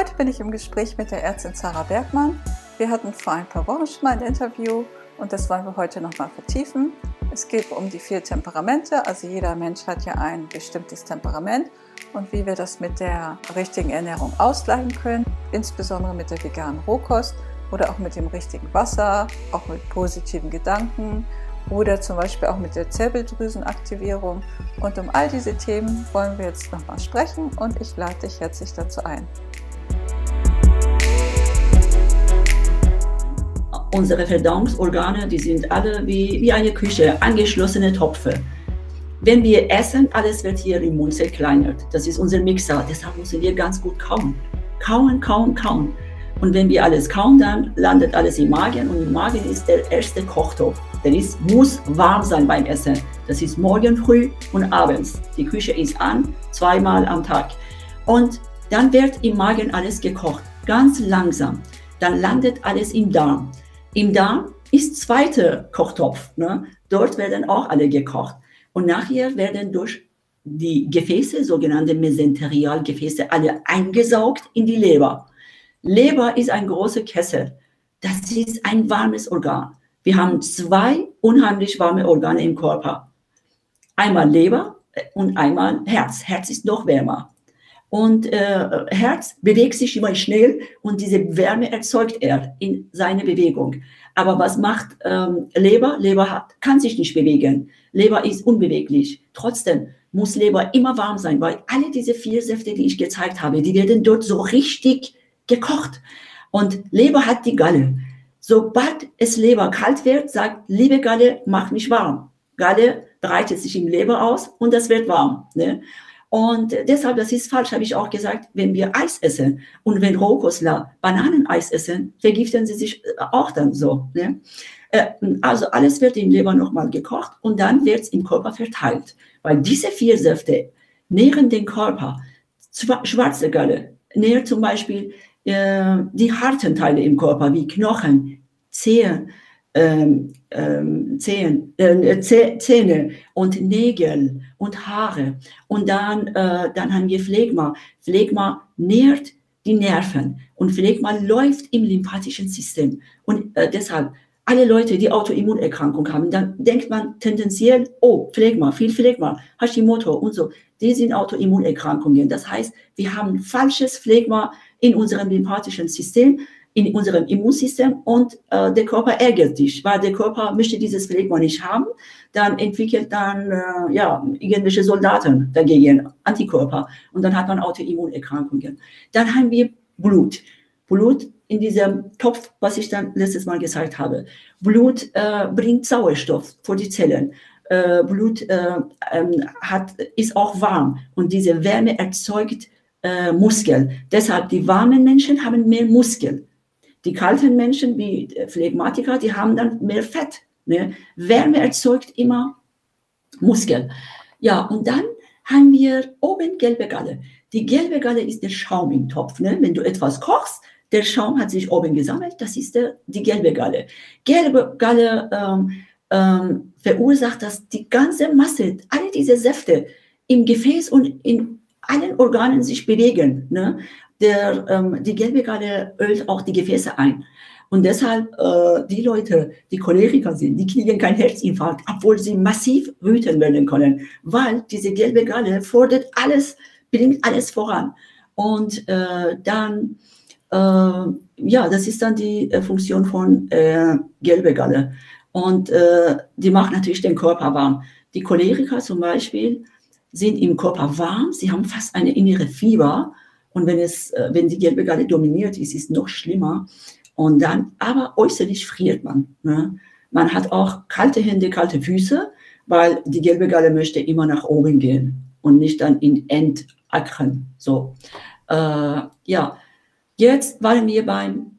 Heute bin ich im Gespräch mit der Ärztin Sarah Bergmann. Wir hatten vor ein paar Wochen schon mal ein Interview und das wollen wir heute nochmal vertiefen. Es geht um die vier Temperamente, also jeder Mensch hat ja ein bestimmtes Temperament und wie wir das mit der richtigen Ernährung ausgleichen können, insbesondere mit der veganen Rohkost oder auch mit dem richtigen Wasser, auch mit positiven Gedanken oder zum Beispiel auch mit der Zirbeldrüsenaktivierung. Und um all diese Themen wollen wir jetzt nochmal sprechen und ich lade dich herzlich dazu ein. Unsere Verdauungsorgane, die sind alle wie, wie eine Küche, angeschlossene Topfe. Wenn wir essen, alles wird hier im Mund zerkleinert. Das ist unser Mixer. Deshalb müssen wir ganz gut kauen. Kauen, kauen, kauen. Und wenn wir alles kauen, dann landet alles im Magen. Und im Magen ist der erste Kochtopf. Der ist, muss warm sein beim Essen. Das ist morgen früh und abends. Die Küche ist an, zweimal am Tag. Und dann wird im Magen alles gekocht. Ganz langsam. Dann landet alles im Darm. Im Darm ist zweiter Kochtopf. Ne? Dort werden auch alle gekocht. Und nachher werden durch die Gefäße, sogenannte Mesenterialgefäße, alle eingesaugt in die Leber. Leber ist ein großer Kessel. Das ist ein warmes Organ. Wir haben zwei unheimlich warme Organe im Körper. Einmal Leber und einmal Herz. Herz ist noch wärmer. Und äh, Herz bewegt sich immer schnell und diese Wärme erzeugt er in seiner Bewegung. Aber was macht ähm, Leber? Leber hat, kann sich nicht bewegen. Leber ist unbeweglich. Trotzdem muss Leber immer warm sein, weil alle diese vier Säfte, die ich gezeigt habe, die werden dort so richtig gekocht. Und Leber hat die Galle. Sobald es Leber kalt wird, sagt, liebe Galle, mach mich warm. Galle breitet sich im Leber aus und das wird warm. Ne? Und deshalb, das ist falsch, habe ich auch gesagt, wenn wir Eis essen und wenn Rohkostler Bananeneis essen, vergiften sie sich äh, auch dann so. Ne? Äh, also alles wird im Leber nochmal gekocht und dann wird es im Körper verteilt. Weil diese vier Säfte nähren den Körper. Schwarze Galle nährt zum Beispiel äh, die harten Teile im Körper, wie Knochen, Zehen, ähm, ähm, Zehen, äh, Zähne und Nägel und Haare. Und dann, äh, dann haben wir Phlegma. Phlegma nährt die Nerven und Phlegma läuft im lymphatischen System. Und äh, deshalb, alle Leute, die Autoimmunerkrankung haben, dann denkt man tendenziell, oh, Phlegma, viel Phlegma, Hashimoto und so. Die sind Autoimmunerkrankungen. Das heißt, wir haben falsches Phlegma in unserem lymphatischen System in unserem Immunsystem und äh, der Körper ärgert sich, weil der Körper möchte dieses Phlegma nicht haben, dann entwickelt dann äh, ja irgendwelche Soldaten dagegen Antikörper und dann hat man Autoimmunerkrankungen. Dann haben wir Blut, Blut in diesem Topf, was ich dann letztes Mal gesagt habe. Blut äh, bringt Sauerstoff für die Zellen. Äh, Blut äh, ähm, hat, ist auch warm und diese Wärme erzeugt äh, Muskeln. Deshalb die warmen Menschen haben mehr Muskeln. Die kalten Menschen wie Phlegmatiker, die haben dann mehr Fett. Ne? Wärme erzeugt immer Muskeln. Ja, und dann haben wir oben gelbe Galle. Die gelbe Galle ist der Schaum im Topf. Ne? Wenn du etwas kochst, der Schaum hat sich oben gesammelt, das ist der, die gelbe Galle. Gelbe Galle ähm, ähm, verursacht, dass die ganze Masse, alle diese Säfte im Gefäß und in allen Organen sich bewegen. Ne? der, ähm, die gelbe Galle ölt auch die Gefäße ein. Und deshalb, äh, die Leute, die Choleriker sind, die kriegen keinen Herzinfarkt, obwohl sie massiv wütend werden können, weil diese gelbe Galle fordert alles, bringt alles voran. Und äh, dann, äh, ja, das ist dann die äh, Funktion von äh, gelbe Galle. Und äh, die macht natürlich den Körper warm. Die Choleriker zum Beispiel sind im Körper warm, sie haben fast eine innere Fieber und wenn es, wenn die gelbe Galle dominiert ist, ist es noch schlimmer. Und dann, aber äußerlich friert man. Ne? Man hat auch kalte Hände, kalte Füße, weil die gelbe Galle möchte immer nach oben gehen und nicht dann in Endackern. So, äh, ja. Jetzt waren wir beim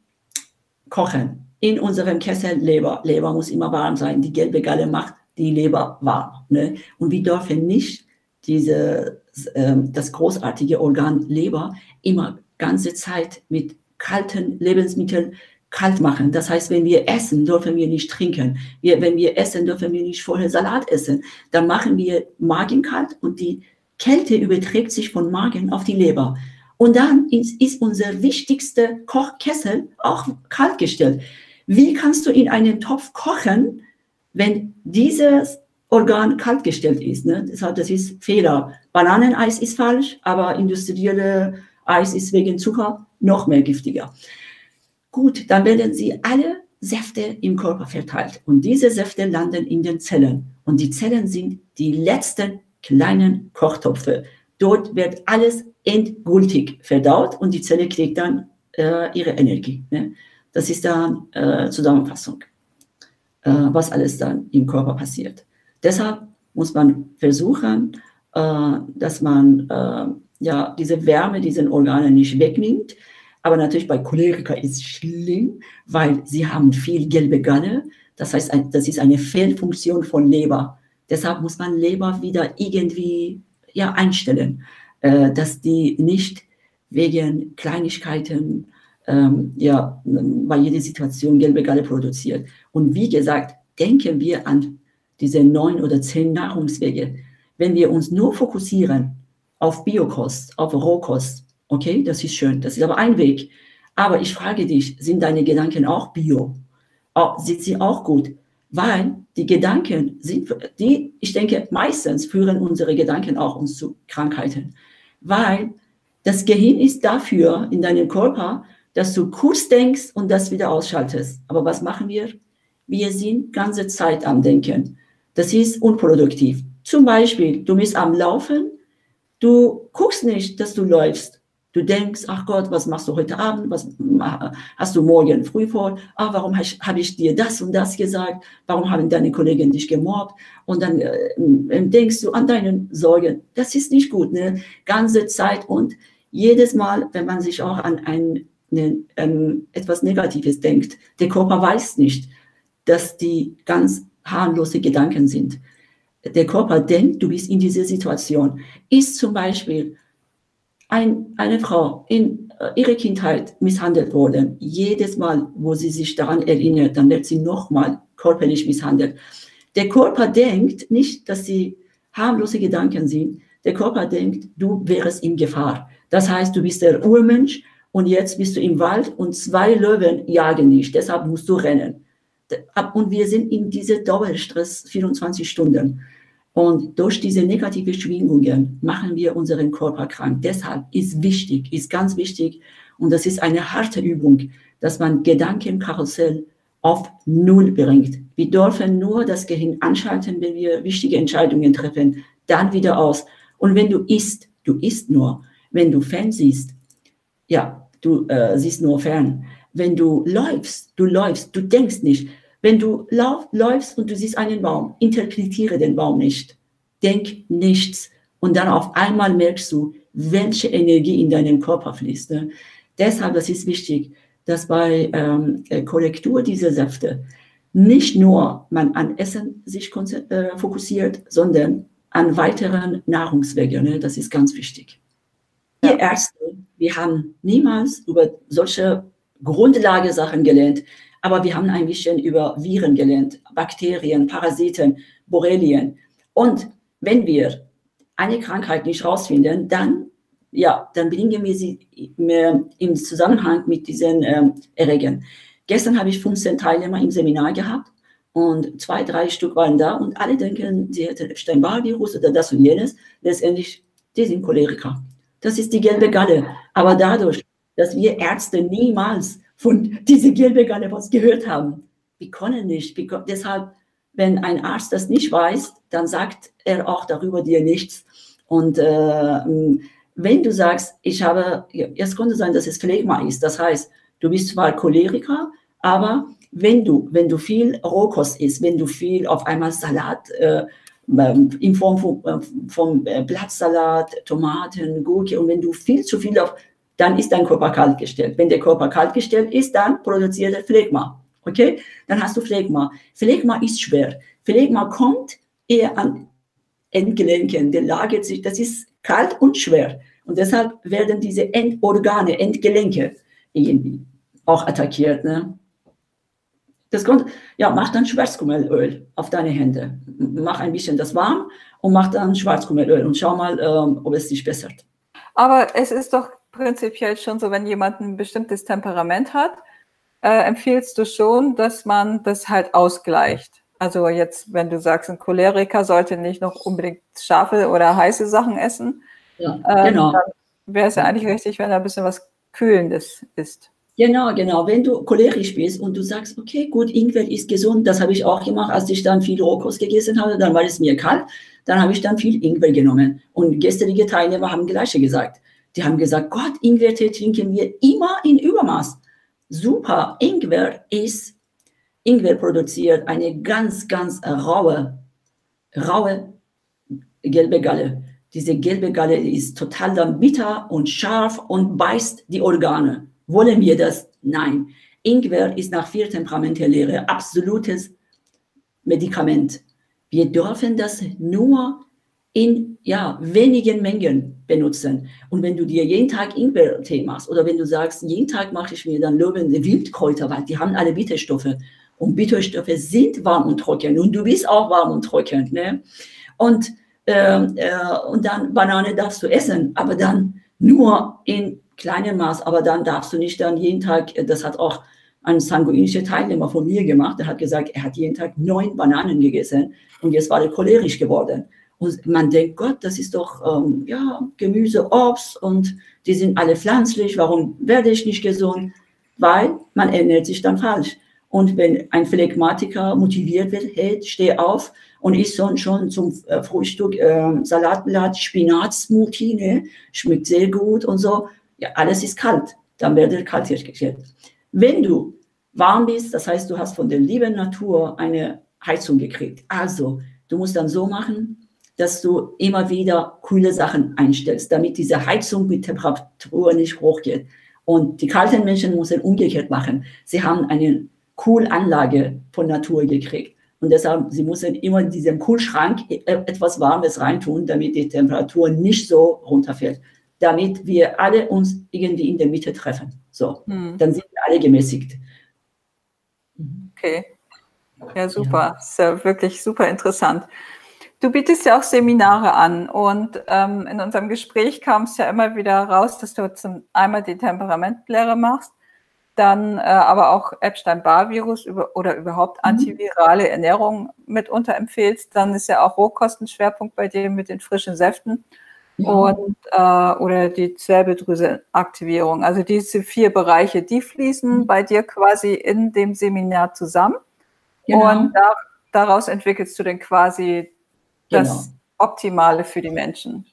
Kochen in unserem Kessel Leber. Leber muss immer warm sein. Die gelbe Galle macht die Leber warm. Ne? Und wir dürfen nicht diese, äh, das großartige Organ Leber immer ganze Zeit mit kalten Lebensmitteln kalt machen. Das heißt, wenn wir essen, dürfen wir nicht trinken. Wir, wenn wir essen, dürfen wir nicht vorher Salat essen. Dann machen wir Magen kalt und die Kälte überträgt sich von Magen auf die Leber. Und dann ist, ist unser wichtigster Kochkessel auch kalt gestellt. Wie kannst du in einem Topf kochen, wenn dieses Organ kaltgestellt ist. Ne? Deshalb, das ist Fehler. Bananeneis ist falsch, aber industrielle Eis ist wegen Zucker noch mehr giftiger. Gut, dann werden sie alle Säfte im Körper verteilt und diese Säfte landen in den Zellen und die Zellen sind die letzten kleinen Kochtopfe. Dort wird alles endgültig verdaut und die Zelle kriegt dann äh, ihre Energie. Ne? Das ist dann äh, Zusammenfassung, äh, was alles dann im Körper passiert. Deshalb muss man versuchen, äh, dass man äh, ja diese Wärme diesen Organen nicht wegnimmt. Aber natürlich bei Choleriker ist es schlimm, weil sie haben viel gelbe Galle. Das heißt, das ist eine Fehlfunktion von Leber. Deshalb muss man Leber wieder irgendwie ja, einstellen, äh, dass die nicht wegen Kleinigkeiten ähm, ja, bei jeder Situation gelbe Galle produziert. Und wie gesagt, denken wir an diese neun oder zehn Nahrungswege, wenn wir uns nur fokussieren auf Biokost, auf Rohkost, okay, das ist schön, das ist aber ein Weg. Aber ich frage dich, sind deine Gedanken auch bio? Sind sie auch gut? Weil die Gedanken sind, die, ich denke, meistens führen unsere Gedanken auch uns zu Krankheiten. Weil das Gehirn ist dafür in deinem Körper, dass du kurz denkst und das wieder ausschaltest. Aber was machen wir? Wir sind ganze Zeit am Denken. Das ist unproduktiv. Zum Beispiel, du bist am Laufen, du guckst nicht, dass du läufst. Du denkst, ach Gott, was machst du heute Abend? Was hast du morgen früh vor? Ah, warum habe ich dir das und das gesagt? Warum haben deine Kollegen dich gemobbt? Und dann äh, denkst du an deine Sorgen. Das ist nicht gut, ne? Ganze Zeit und jedes Mal, wenn man sich auch an ein, ne, ähm, etwas Negatives denkt, der Körper weiß nicht, dass die ganz harmlose Gedanken sind. Der Körper denkt, du bist in dieser Situation. Ist zum Beispiel ein, eine Frau in äh, ihrer Kindheit misshandelt worden, jedes Mal, wo sie sich daran erinnert, dann wird sie nochmal körperlich misshandelt. Der Körper denkt nicht, dass sie harmlose Gedanken sind. Der Körper denkt, du wärst in Gefahr. Das heißt, du bist der Urmensch und jetzt bist du im Wald und zwei Löwen jagen dich. Deshalb musst du rennen und wir sind in diese Dauerstress 24 Stunden. Und durch diese negative Schwingungen machen wir unseren Körper krank. Deshalb ist wichtig, ist ganz wichtig, und das ist eine harte Übung, dass man Gedankenkarussell auf Null bringt. Wir dürfen nur das Gehirn anschalten, wenn wir wichtige Entscheidungen treffen, dann wieder aus. Und wenn du isst, du isst nur. Wenn du fern siehst, ja, du äh, siehst nur fern. Wenn du läufst, du läufst, du denkst nicht. Wenn du lauf, läufst und du siehst einen Baum, interpretiere den Baum nicht. Denk nichts. Und dann auf einmal merkst du, welche Energie in deinem Körper fließt. Ne? Deshalb, das ist wichtig, dass bei ähm, äh, Korrektur dieser Säfte nicht nur man an Essen sich äh, fokussiert, sondern an weiteren Nahrungswegen. Ne? Das ist ganz wichtig. Wir Ärzte, wir haben niemals über solche Grundlagesachen gelernt. Aber wir haben ein bisschen über Viren gelernt, Bakterien, Parasiten, Borrelien. Und wenn wir eine Krankheit nicht rausfinden, dann, ja, dann bringen wir sie im Zusammenhang mit diesen ähm, Erregern. Gestern habe ich 15 Teilnehmer im Seminar gehabt und zwei, drei Stück waren da und alle denken, sie hätten Epstein-Barr-Virus oder das und jenes. Letztendlich, die sind Choleriker. Das ist die gelbe Galle. Aber dadurch, dass wir Ärzte niemals von dieser gelben Galle was gehört haben. Wir können nicht. Wir, deshalb, wenn ein Arzt das nicht weiß, dann sagt er auch darüber dir nichts. Und äh, wenn du sagst, ich habe, es könnte sein, dass es Phlegma ist, das heißt, du bist zwar Choleriker, aber wenn du, wenn du viel Rohkost isst, wenn du viel auf einmal Salat äh, ähm, in Form von, äh, von äh, Blattsalat, Tomaten, Gurke und wenn du viel zu viel auf dann ist dein Körper kaltgestellt. Wenn der Körper kaltgestellt ist, dann produziert er Phlegma. Okay? Dann hast du Phlegma. Phlegma ist schwer. Phlegma kommt eher an Endgelenken. Der lagert sich, das ist kalt und schwer. Und deshalb werden diese Endorgane, Endgelenke irgendwie auch attackiert. Ne? Das kommt, ja, mach dann Schwarzkummelöl auf deine Hände. Mach ein bisschen das warm und mach dann Schwarzkummelöl und schau mal, ähm, ob es dich bessert. Aber es ist doch prinzipiell schon so, wenn jemand ein bestimmtes Temperament hat, äh, empfiehlst du schon, dass man das halt ausgleicht. Also jetzt, wenn du sagst, ein Choleriker sollte nicht noch unbedingt scharfe oder heiße Sachen essen, ja, ähm, genau. dann wäre es ja eigentlich richtig, wenn da ein bisschen was Kühlendes ist. Genau, genau. Wenn du cholerisch bist und du sagst, okay, gut, Ingwer ist gesund, das habe ich auch gemacht, als ich dann viel Rohkost gegessen habe, dann war es mir kalt, dann habe ich dann viel Ingwer genommen. Und gestrige Teilnehmer haben gleiche gesagt. Die haben gesagt, Gott, Ingwertee trinken wir immer in Übermaß. Super, Ingwer ist, Ingwer produziert eine ganz, ganz raue, raue gelbe Galle. Diese gelbe Galle ist total dann bitter und scharf und beißt die Organe. Wollen wir das? Nein. Ingwer ist nach vier Temperamentenlehre absolutes Medikament. Wir dürfen das nur in ja, wenigen Mengen benutzen. Und wenn du dir jeden Tag Ingwer-Tee machst oder wenn du sagst, jeden Tag mache ich mir dann löwende Wildkräuter, weil die haben alle Bitterstoffe. Und Bitterstoffe sind warm und trocken. Und du bist auch warm und trocken. Ne? Und, äh, äh, und dann Banane darfst du essen, aber dann nur in kleinem Maß, aber dann darfst du nicht dann jeden Tag, äh, das hat auch ein sanguinischer Teilnehmer von mir gemacht, der hat gesagt, er hat jeden Tag neun Bananen gegessen und jetzt war er cholerisch geworden. Und man denkt, Gott, das ist doch ähm, ja, Gemüse, Obst und die sind alle pflanzlich, warum werde ich nicht gesund? Weil man ernährt sich dann falsch. Und wenn ein Phlegmatiker motiviert wird, hey, steh auf und isst schon, schon zum äh, Frühstück äh, Salatblatt, Spinat-Smoothie, ne? schmeckt sehr gut und so, ja, alles ist kalt, dann werde kalt hergestellt. Wenn du warm bist, das heißt, du hast von der lieben Natur eine Heizung gekriegt. Also, du musst dann so machen, dass du immer wieder kühle Sachen einstellst, damit diese Heizung mit Temperatur nicht hochgeht. Und die kalten Menschen müssen umgekehrt machen. Sie haben eine Kühlanlage von Natur gekriegt. Und deshalb, sie müssen immer in diesem Kühlschrank e-, etwas Warmes reintun, damit die Temperatur nicht so runterfällt damit wir alle uns irgendwie in der Mitte treffen. So, hm. dann sind wir alle gemäßigt. Okay. Ja, super. Ja. Ist ja wirklich super interessant. Du bietest ja auch Seminare an und ähm, in unserem Gespräch kam es ja immer wieder raus, dass du zum einmal die Temperamentlehre machst, dann äh, aber auch Epstein-Barr-Virus über, oder überhaupt mhm. antivirale Ernährung mitunter empfehlst. Dann ist ja auch Rohkostenschwerpunkt bei dir mit den frischen Säften und äh, oder die Zirbeldrüsenaktivierung. Also diese vier Bereiche, die fließen mhm. bei dir quasi in dem Seminar zusammen. Genau. Und da, daraus entwickelst du dann quasi das genau. Optimale für die Menschen.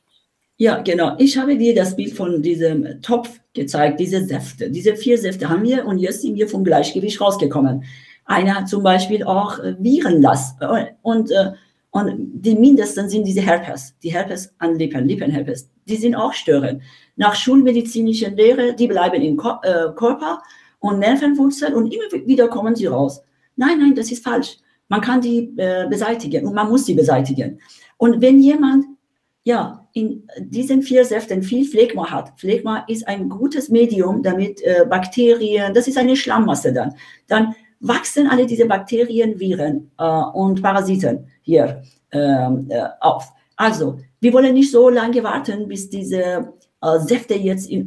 Ja, genau. Ich habe dir das Bild von diesem Topf gezeigt, diese Säfte. Diese vier Säfte haben wir und jetzt sind wir vom Gleichgewicht rausgekommen. Einer hat zum Beispiel auch äh, Virenlast und äh, und die mindesten sind diese Herpes, die Herpes an Lippen, Lippenherpes. Die sind auch störend. Nach schulmedizinischer Lehre, die bleiben im äh, Körper und Nervenwurzeln und immer wieder kommen sie raus. Nein, nein, das ist falsch. Man kann die äh, beseitigen und man muss sie beseitigen. Und wenn jemand ja, in diesen vier Säften viel Phlegma hat. Phlegma ist ein gutes Medium, damit äh, Bakterien, das ist eine Schlammmasse dann. Dann wachsen alle diese Bakterien, Viren äh, und Parasiten hier ähm, äh, auf. Also, wir wollen nicht so lange warten, bis diese äh, Säfte jetzt in,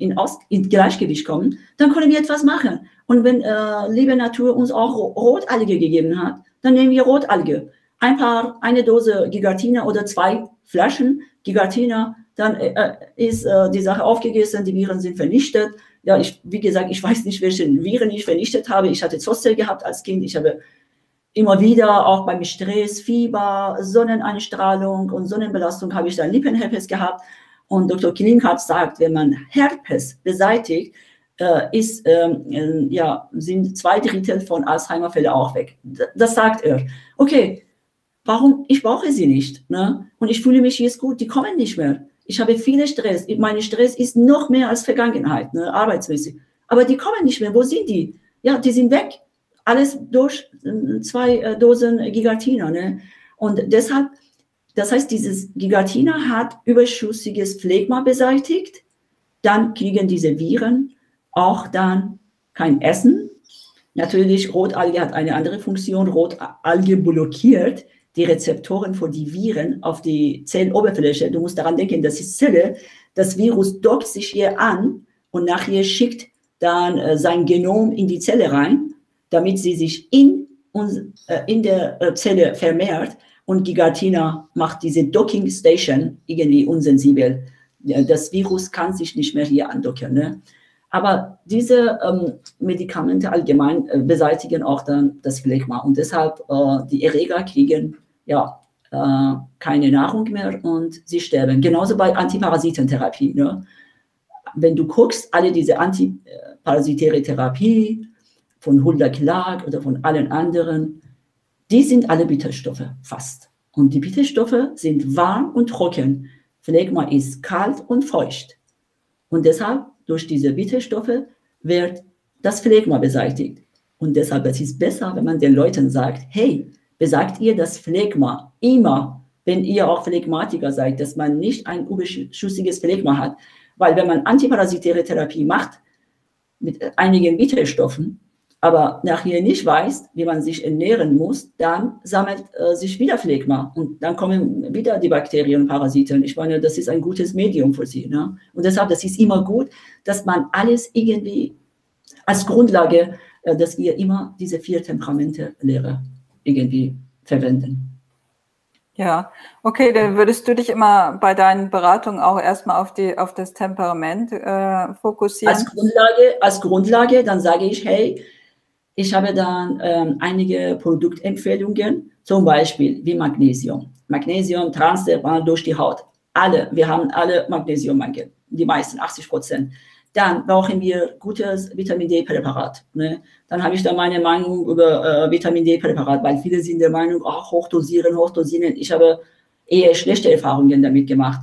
in, Aus, in Gleichgewicht kommen. Dann können wir etwas machen. Und wenn äh, liebe Natur uns auch Rotalge gegeben hat, dann nehmen wir Rotalge. Ein paar, eine Dose Gigatina oder zwei Flaschen Gigatina, dann äh, äh ist äh, die Sache aufgegessen, die Viren sind vernichtet ja, ich, wie gesagt, ich weiß nicht, welche Viren ich vernichtet habe. Ich hatte Zoster gehabt als Kind. Ich habe immer wieder, auch beim Stress, Fieber, Sonneneinstrahlung und Sonnenbelastung, habe ich dann Lippenherpes gehabt. Und Dr. Klinghart sagt, wenn man Herpes beseitigt, ist, ähm, äh, ja, sind zwei Drittel von Alzheimer-Fällen auch weg. Das sagt er. Okay, warum? Ich brauche sie nicht. Ne? Und ich fühle mich jetzt gut, die kommen nicht mehr. Ich habe viele Stress. Mein Stress ist noch mehr als Vergangenheit, ne, arbeitsmäßig. Aber die kommen nicht mehr. Wo sind die? Ja, die sind weg. Alles durch äh, zwei äh, Dosen Gigatina. Ne? Und deshalb, das heißt, dieses Gigatina hat überschüssiges Phlegma beseitigt. Dann kriegen diese Viren auch dann kein Essen. Natürlich, Rotalge hat eine andere Funktion. Rotalge blockiert die Rezeptoren für die Viren auf die Zelloberfläche. Du musst daran denken, das ist Zelle. Das Virus dockt sich hier an und nachher schickt dann äh, sein Genom in die Zelle rein, damit sie sich in, äh, in der äh, Zelle vermehrt. Und Gigatina macht diese Docking Station irgendwie unsensibel. Das Virus kann sich nicht mehr hier andocken. Ne? Aber diese ähm, Medikamente allgemein äh, beseitigen auch dann das Phlegma. Und deshalb äh, die Erreger kriegen ja äh, keine Nahrung mehr und sie sterben. Genauso bei Antiparasitentherapie. Ne? Wenn du guckst, alle diese antiparasitäre Therapie von Hulda Clark oder von allen anderen, die sind alle Bitterstoffe fast. Und die Bitterstoffe sind warm und trocken. Phlegma ist kalt und feucht. Und deshalb, durch diese Bitterstoffe, wird das Phlegma beseitigt. Und deshalb es ist es besser, wenn man den Leuten sagt, hey, besagt ihr das Phlegma immer, wenn ihr auch Phlegmatiker seid, dass man nicht ein überschüssiges Phlegma hat. Weil wenn man antiparasitäre Therapie macht, mit einigen Bitterstoffen, aber nachher nicht weiß, wie man sich ernähren muss, dann sammelt äh, sich wieder Phlegma und dann kommen wieder die Bakterien und Parasiten. Ich meine, das ist ein gutes Medium für sie. Ne? Und deshalb, das ist immer gut, dass man alles irgendwie als Grundlage, äh, dass wir immer diese vier Temperamente Lehre irgendwie verwenden. Ja, okay, dann würdest du dich immer bei deinen Beratungen auch erstmal auf, die, auf das Temperament äh, fokussieren? Als Grundlage, als Grundlage, dann sage ich, hey, ich habe dann ähm, einige Produktempfehlungen, zum Beispiel wie Magnesium. Magnesium transdermal durch die Haut. Alle, wir haben alle Magnesiummangel, die meisten, 80 Prozent. Dann brauchen wir gutes Vitamin D-Präparat. Ne? Dann habe ich da meine Meinung über äh, Vitamin D-Präparat, weil viele sind der Meinung, ach, hochdosieren, hochdosieren. Ich habe eher schlechte Erfahrungen damit gemacht.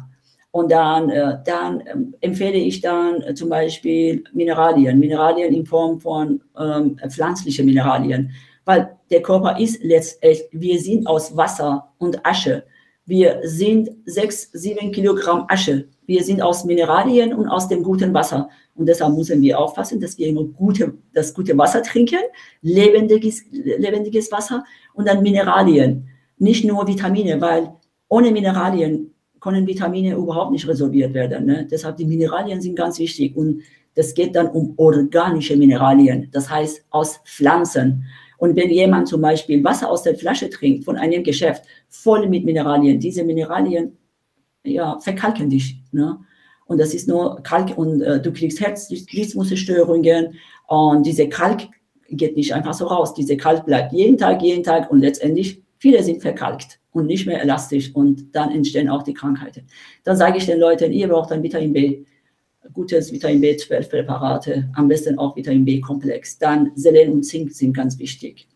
Und dann, äh, dann ähm, empfehle ich dann äh, zum Beispiel Mineralien, Mineralien in Form von ähm, pflanzlichen Mineralien, weil der Körper ist letztendlich, wir sind aus Wasser und Asche. Wir sind sechs, sieben Kilogramm Asche. Wir sind aus Mineralien und aus dem guten Wasser. Und deshalb müssen wir aufpassen, dass wir immer gute, das gute Wasser trinken, lebendiges, lebendiges Wasser und dann Mineralien, nicht nur Vitamine, weil ohne Mineralien können Vitamine überhaupt nicht resorbiert werden. Ne? Deshalb die Mineralien sind ganz wichtig und das geht dann um organische Mineralien, das heißt aus Pflanzen. Und wenn jemand zum Beispiel Wasser aus der Flasche trinkt von einem Geschäft voll mit Mineralien, diese Mineralien ja, verkalken dich. Ne? Und das ist nur Kalk und äh, du kriegst Herzrhythmusstörungen und diese Kalk geht nicht einfach so raus. Diese Kalk bleibt jeden Tag, jeden Tag und letztendlich viele sind verkalkt und nicht mehr elastisch und dann entstehen auch die Krankheiten. Dann sage ich den Leuten, ihr braucht ein Vitamin B, gutes Vitamin B12 Präparate, am besten auch Vitamin B Komplex. Dann Selen und Zink sind ganz wichtig.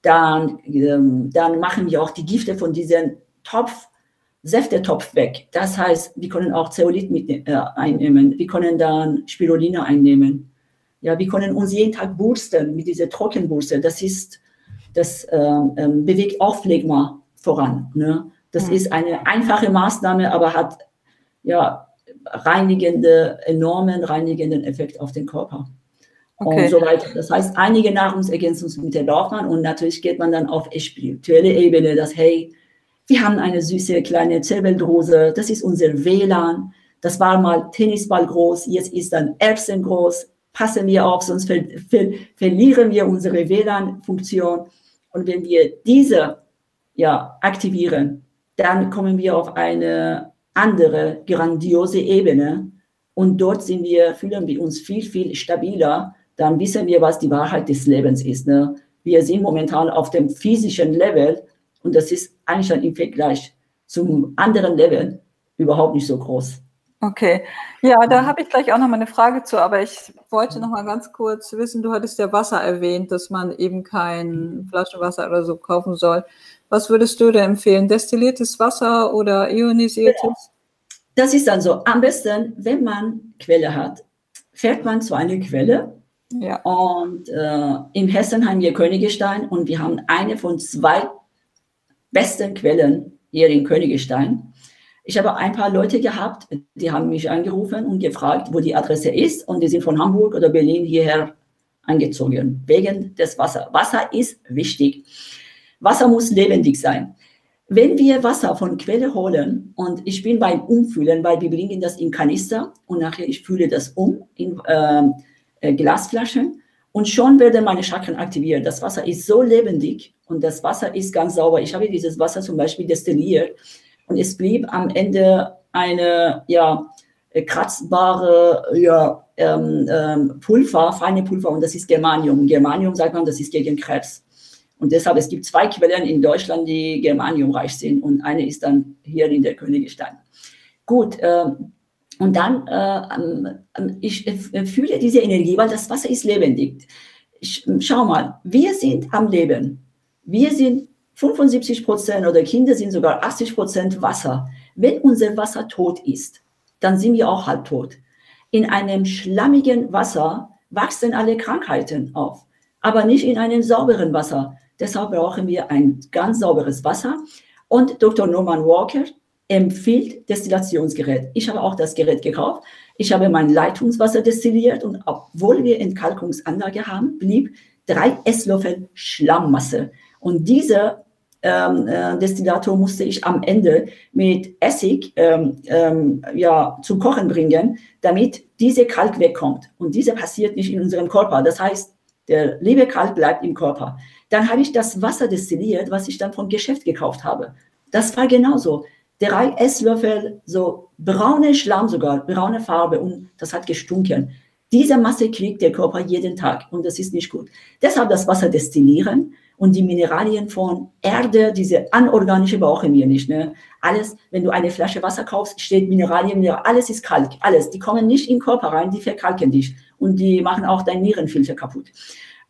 Dann, ähm, dann machen wir auch die Gifte von diesem Topf, Säftetopf weg. Das heißt, wir können auch Zeolit mit, äh, einnehmen. Wir können dann Spirulina einnehmen. Ja, wir können uns jeden Tag bursten mit dieser Trockenburste. Das ist, das ähm, ähm bewegt auch Phlegma voran. Ne? Das mhm. ist eine einfache Maßnahme, aber hat ja reinigende, enormen reinigenden Effekt auf den Körper. Okay. Und so weiter. Das heißt, einige Nahrungsergänzungsmittel braucht man und natürlich geht man dann auf spirituelle Ebene, dass, hey, wir haben eine süße kleine Zirbeldrose, das ist unser WLAN, das war mal Tennisball groß, jetzt ist dann Erbsen groß, passen wir auf, sonst ver ver verlieren wir unsere WLAN-Funktion. Und wenn wir diese ja, aktivieren, dann kommen wir auf eine andere, grandiose Ebene und dort sind wir, fühlen wir uns viel, viel stabiler. Dann wissen wir, was die Wahrheit des Lebens ist. Ne? Wir sind momentan auf dem physischen Level und das ist eigentlich im Vergleich zum anderen Level überhaupt nicht so groß. Okay, ja, da habe ich gleich auch noch mal eine Frage zu, aber ich wollte noch mal ganz kurz wissen, du hattest ja Wasser erwähnt, dass man eben kein Flaschenwasser oder so kaufen soll. Was würdest du da empfehlen? Destilliertes Wasser oder ionisiertes? Das ist dann so. Am besten, wenn man Quelle hat, fährt man zu einer Quelle. Ja. Und äh, in Hessen haben wir Königstein und wir haben eine von zwei besten Quellen hier in Königstein. Ich habe ein paar Leute gehabt, die haben mich angerufen und gefragt, wo die Adresse ist und die sind von Hamburg oder Berlin hierher angezogen, wegen des Wassers. Wasser ist wichtig. Wasser muss lebendig sein. wenn wir Wasser von Quelle holen und ich bin beim Umfüllen, weil wir bringen das in Kanister und nachher ich fülle das um in ähm, äh, Glasflaschen und schon werden meine Chakren aktiviert. Das Wasser ist so lebendig und das Wasser ist ganz sauber. Ich habe dieses Wasser zum Beispiel destilliert und es blieb am Ende eine ja, kratzbare ja, ähm, ähm, Pulver, feine Pulver und das ist Germanium. Germanium sagt man, das ist gegen Krebs. Und deshalb, es gibt zwei Quellen in Deutschland, die germaniumreich sind und eine ist dann hier in der Königstein. Gut, äh, und dann, äh, ich fühle diese Energie, weil das Wasser ist lebendig. Ich, schau mal, wir sind am Leben. Wir sind 75 Prozent oder Kinder sind sogar 80 Prozent Wasser. Wenn unser Wasser tot ist, dann sind wir auch halb tot. In einem schlammigen Wasser wachsen alle Krankheiten auf, aber nicht in einem sauberen Wasser. Deshalb brauchen wir ein ganz sauberes Wasser. Und Dr. Norman Walker empfiehlt Destillationsgerät. Ich habe auch das Gerät gekauft. Ich habe mein Leitungswasser destilliert und obwohl wir Entkalkungsanlage haben, blieb drei Esslöffel Schlammmasse. Und diese ähm, äh, Destillator musste ich am Ende mit Essig ähm, ähm, ja, zum Kochen bringen, damit diese Kalk wegkommt. Und diese passiert nicht in unserem Körper. Das heißt, der liebe Kalk bleibt im Körper. Dann habe ich das Wasser destilliert, was ich dann vom Geschäft gekauft habe. Das war genauso. Drei Esslöffel, so braune Schlamm sogar, braune Farbe und das hat gestunken. Diese Masse kriegt der Körper jeden Tag und das ist nicht gut. Deshalb das Wasser destillieren und die Mineralien von Erde, diese anorganische brauchen wir nicht. Ne? Alles, wenn du eine Flasche Wasser kaufst, steht Mineralien, alles ist Kalk, alles. Die kommen nicht in den Körper rein, die verkalken dich und die machen auch dein Nierenfilter kaputt.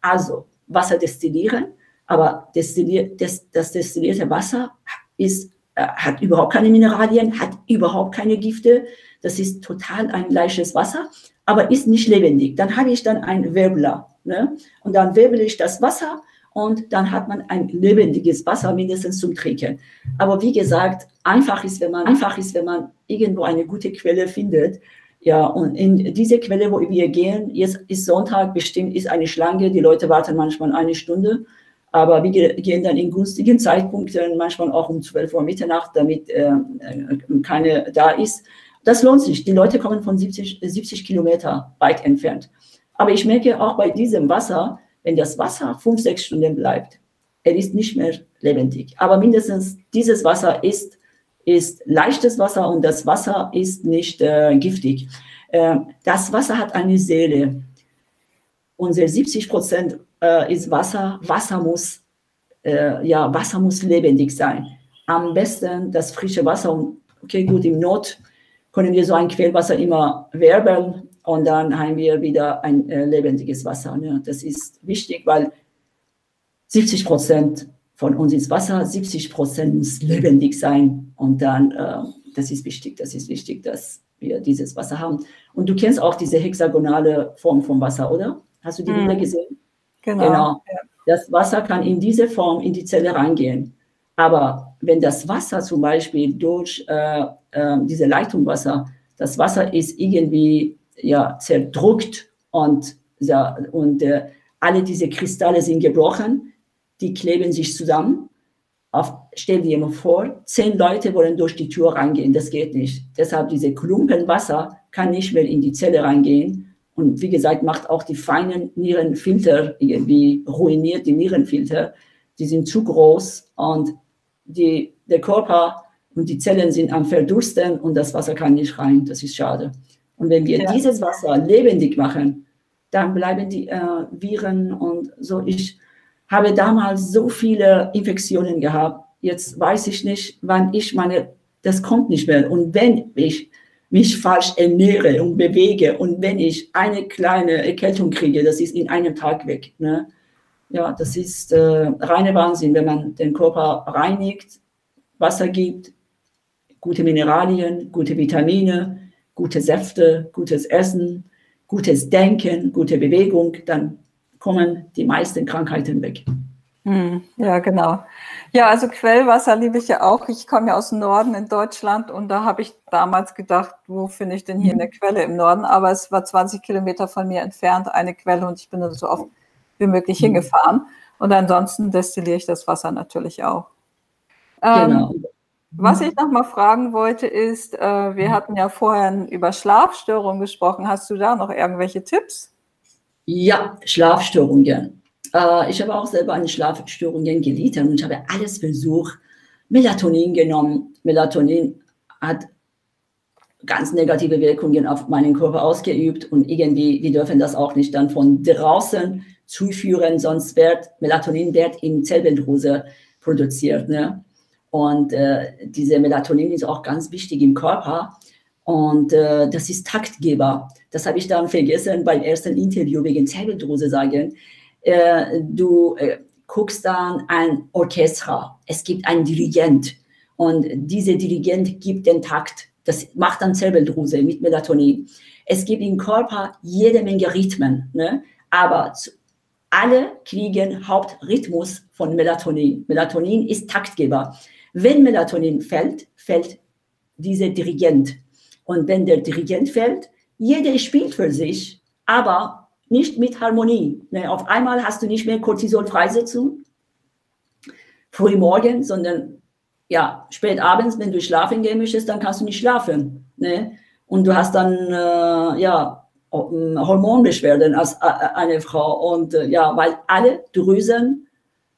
Also Wasser destillieren, aber destillier, das, das destillierte Wasser ist, äh, hat überhaupt keine Mineralien, hat überhaupt keine Gifte. Das ist total ein leichtes Wasser, aber ist nicht lebendig. Dann habe ich dann einen Wirbler. Ne? Und dann wirbel ich das Wasser und dann hat man ein lebendiges Wasser mindestens zum Trinken. Aber wie gesagt, einfach ist, wenn man, einfach ist, wenn man irgendwo eine gute Quelle findet, ja, und in diese Quelle, wo wir gehen, jetzt ist Sonntag bestimmt, ist eine Schlange. Die Leute warten manchmal eine Stunde. Aber wir gehen dann in günstigen Zeitpunkten, manchmal auch um 12 Uhr Mitternacht, damit äh, äh keine da ist. Das lohnt sich. Die Leute kommen von 70, 70 Kilometer weit entfernt. Aber ich merke auch bei diesem Wasser, wenn das Wasser fünf, sechs Stunden bleibt, er ist nicht mehr lebendig. Aber mindestens dieses Wasser ist ist leichtes Wasser und das Wasser ist nicht äh, giftig. Äh, das Wasser hat eine Seele. Unsere 70 Prozent äh, ist Wasser. Wasser muss, äh, ja, Wasser muss lebendig sein. Am besten das frische Wasser. Okay, gut, im Not können wir so ein Quellwasser immer werbeln und dann haben wir wieder ein äh, lebendiges Wasser. Ne? Das ist wichtig, weil 70 Prozent von uns ist Wasser, 70 Prozent muss lebendig sein. Und dann, äh, das ist wichtig, das ist wichtig, dass wir dieses Wasser haben. Und du kennst auch diese hexagonale Form vom Wasser, oder? Hast du die Bilder mhm. gesehen? Genau. genau. Das Wasser kann in diese Form in die Zelle reingehen. Aber wenn das Wasser zum Beispiel durch äh, äh, diese Leitungswasser, das Wasser ist irgendwie ja, zerdrückt und, ja, und äh, alle diese Kristalle sind gebrochen, die kleben sich zusammen. Auf, stell dir mal vor, zehn Leute wollen durch die Tür reingehen, das geht nicht. Deshalb diese Klumpen Wasser kann nicht mehr in die Zelle reingehen. Und wie gesagt, macht auch die feinen Nierenfilter irgendwie, ruiniert die Nierenfilter. Die sind zu groß und die, der Körper und die Zellen sind am Verdursten und das Wasser kann nicht rein. Das ist schade. Und wenn wir ja. dieses Wasser lebendig machen, dann bleiben die äh, Viren und so. Ich, habe damals so viele Infektionen gehabt. Jetzt weiß ich nicht, wann ich meine, das kommt nicht mehr. Und wenn ich mich falsch ernähre und bewege und wenn ich eine kleine Erkältung kriege, das ist in einem Tag weg. Ne? Ja, das ist äh, reine Wahnsinn, wenn man den Körper reinigt, Wasser gibt, gute Mineralien, gute Vitamine, gute Säfte, gutes Essen, gutes Denken, gute Bewegung, dann kommen die meisten Krankheiten weg. Hm, ja, genau. Ja, also Quellwasser liebe ich ja auch. Ich komme ja aus dem Norden in Deutschland und da habe ich damals gedacht, wo finde ich denn hier eine Quelle im Norden? Aber es war 20 Kilometer von mir entfernt eine Quelle und ich bin da so oft wie möglich mhm. hingefahren. Und ansonsten destilliere ich das Wasser natürlich auch. Ähm, genau. Was ich noch mal fragen wollte, ist, äh, wir hatten ja vorher über Schlafstörungen gesprochen. Hast du da noch irgendwelche Tipps? Ja, Schlafstörungen. Äh, ich habe auch selber an Schlafstörungen gelitten und ich habe alles versucht. Melatonin genommen. Melatonin hat ganz negative Wirkungen auf meinen Körper ausgeübt und irgendwie, wir dürfen das auch nicht dann von draußen zuführen, sonst wird Melatonin wird in Zellbildrose produziert. Ne? Und äh, diese Melatonin ist auch ganz wichtig im Körper. Und äh, das ist Taktgeber. Das habe ich dann vergessen beim ersten Interview wegen Zellbildrose sagen. Äh, du äh, guckst dann ein Orchester. Es gibt einen Dirigent. Und dieser Dirigent gibt den Takt. Das macht dann Zellbildruse mit Melatonin. Es gibt im Körper jede Menge Rhythmen. Ne? Aber zu, alle kriegen Hauptrhythmus von Melatonin. Melatonin ist Taktgeber. Wenn Melatonin fällt, fällt dieser Dirigent. Und wenn der Dirigent fällt, jeder spielt für sich, aber nicht mit Harmonie. Ne, auf einmal hast du nicht mehr Cortisol-Freisetzung früh morgen, sondern ja, spät abends, wenn du schlafen gehen möchtest, dann kannst du nicht schlafen. Ne? Und du hast dann äh, ja, Hormonbeschwerden als äh, eine Frau. Und äh, ja, weil alle Drüsen,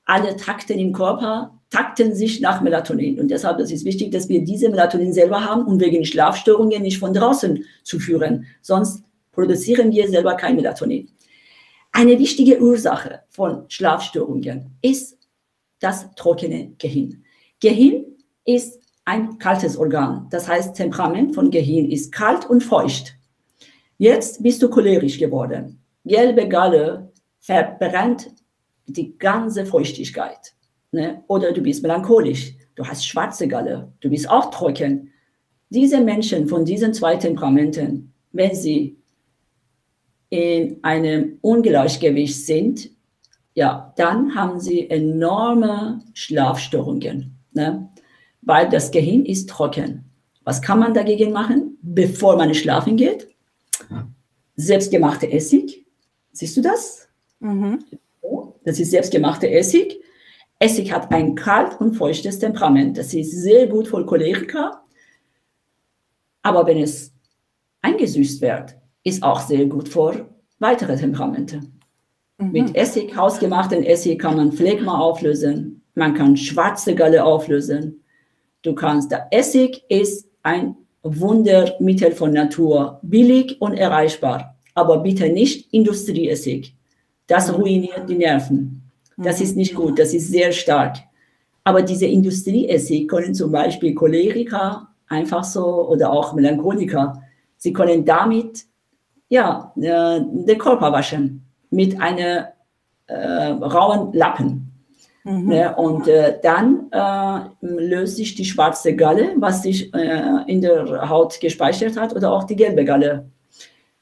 alle Takten im Körper takten sich nach Melatonin. Und deshalb ist es wichtig, dass wir diese Melatonin selber haben, um wegen Schlafstörungen nicht von draußen zu führen. Sonst produzieren wir selber kein Melatonin. Eine wichtige Ursache von Schlafstörungen ist das trockene Gehirn. Gehirn ist ein kaltes Organ. Das heißt, Temperament von Gehirn ist kalt und feucht. Jetzt bist du cholerisch geworden. Gelbe Galle verbrennt die ganze Feuchtigkeit. Ne? Oder du bist melancholisch. Du hast schwarze Galle. Du bist auch trocken. Diese Menschen von diesen zwei Temperamenten, wenn sie in einem Ungleichgewicht sind, ja, dann haben sie enorme Schlafstörungen, ne? weil das Gehirn ist trocken. Was kann man dagegen machen, bevor man schlafen geht? selbstgemachte Essig. Siehst du das? Mhm. Das ist selbstgemachte Essig. Essig hat ein kalt und feuchtes Temperament. Das ist sehr gut für Choleriker. Aber wenn es eingesüßt wird, ist auch sehr gut für weitere Temperamente. Mhm. Mit Essig, hausgemachten Essig, kann man Phlegma auflösen. Man kann schwarze Galle auflösen. Du kannst, der Essig ist ein Wundermittel von Natur, billig und erreichbar, aber bitte nicht Industrieessig. Das mhm. ruiniert die Nerven. Das ist nicht gut, das ist sehr stark. Aber diese Industrieessig können zum Beispiel Choleriker einfach so oder auch Melancholiker, sie können damit ja, äh, den Körper waschen mit einem äh, rauen Lappen. Mhm. Ne? Und äh, dann äh, löst sich die schwarze Galle, was sich äh, in der Haut gespeichert hat, oder auch die gelbe Galle.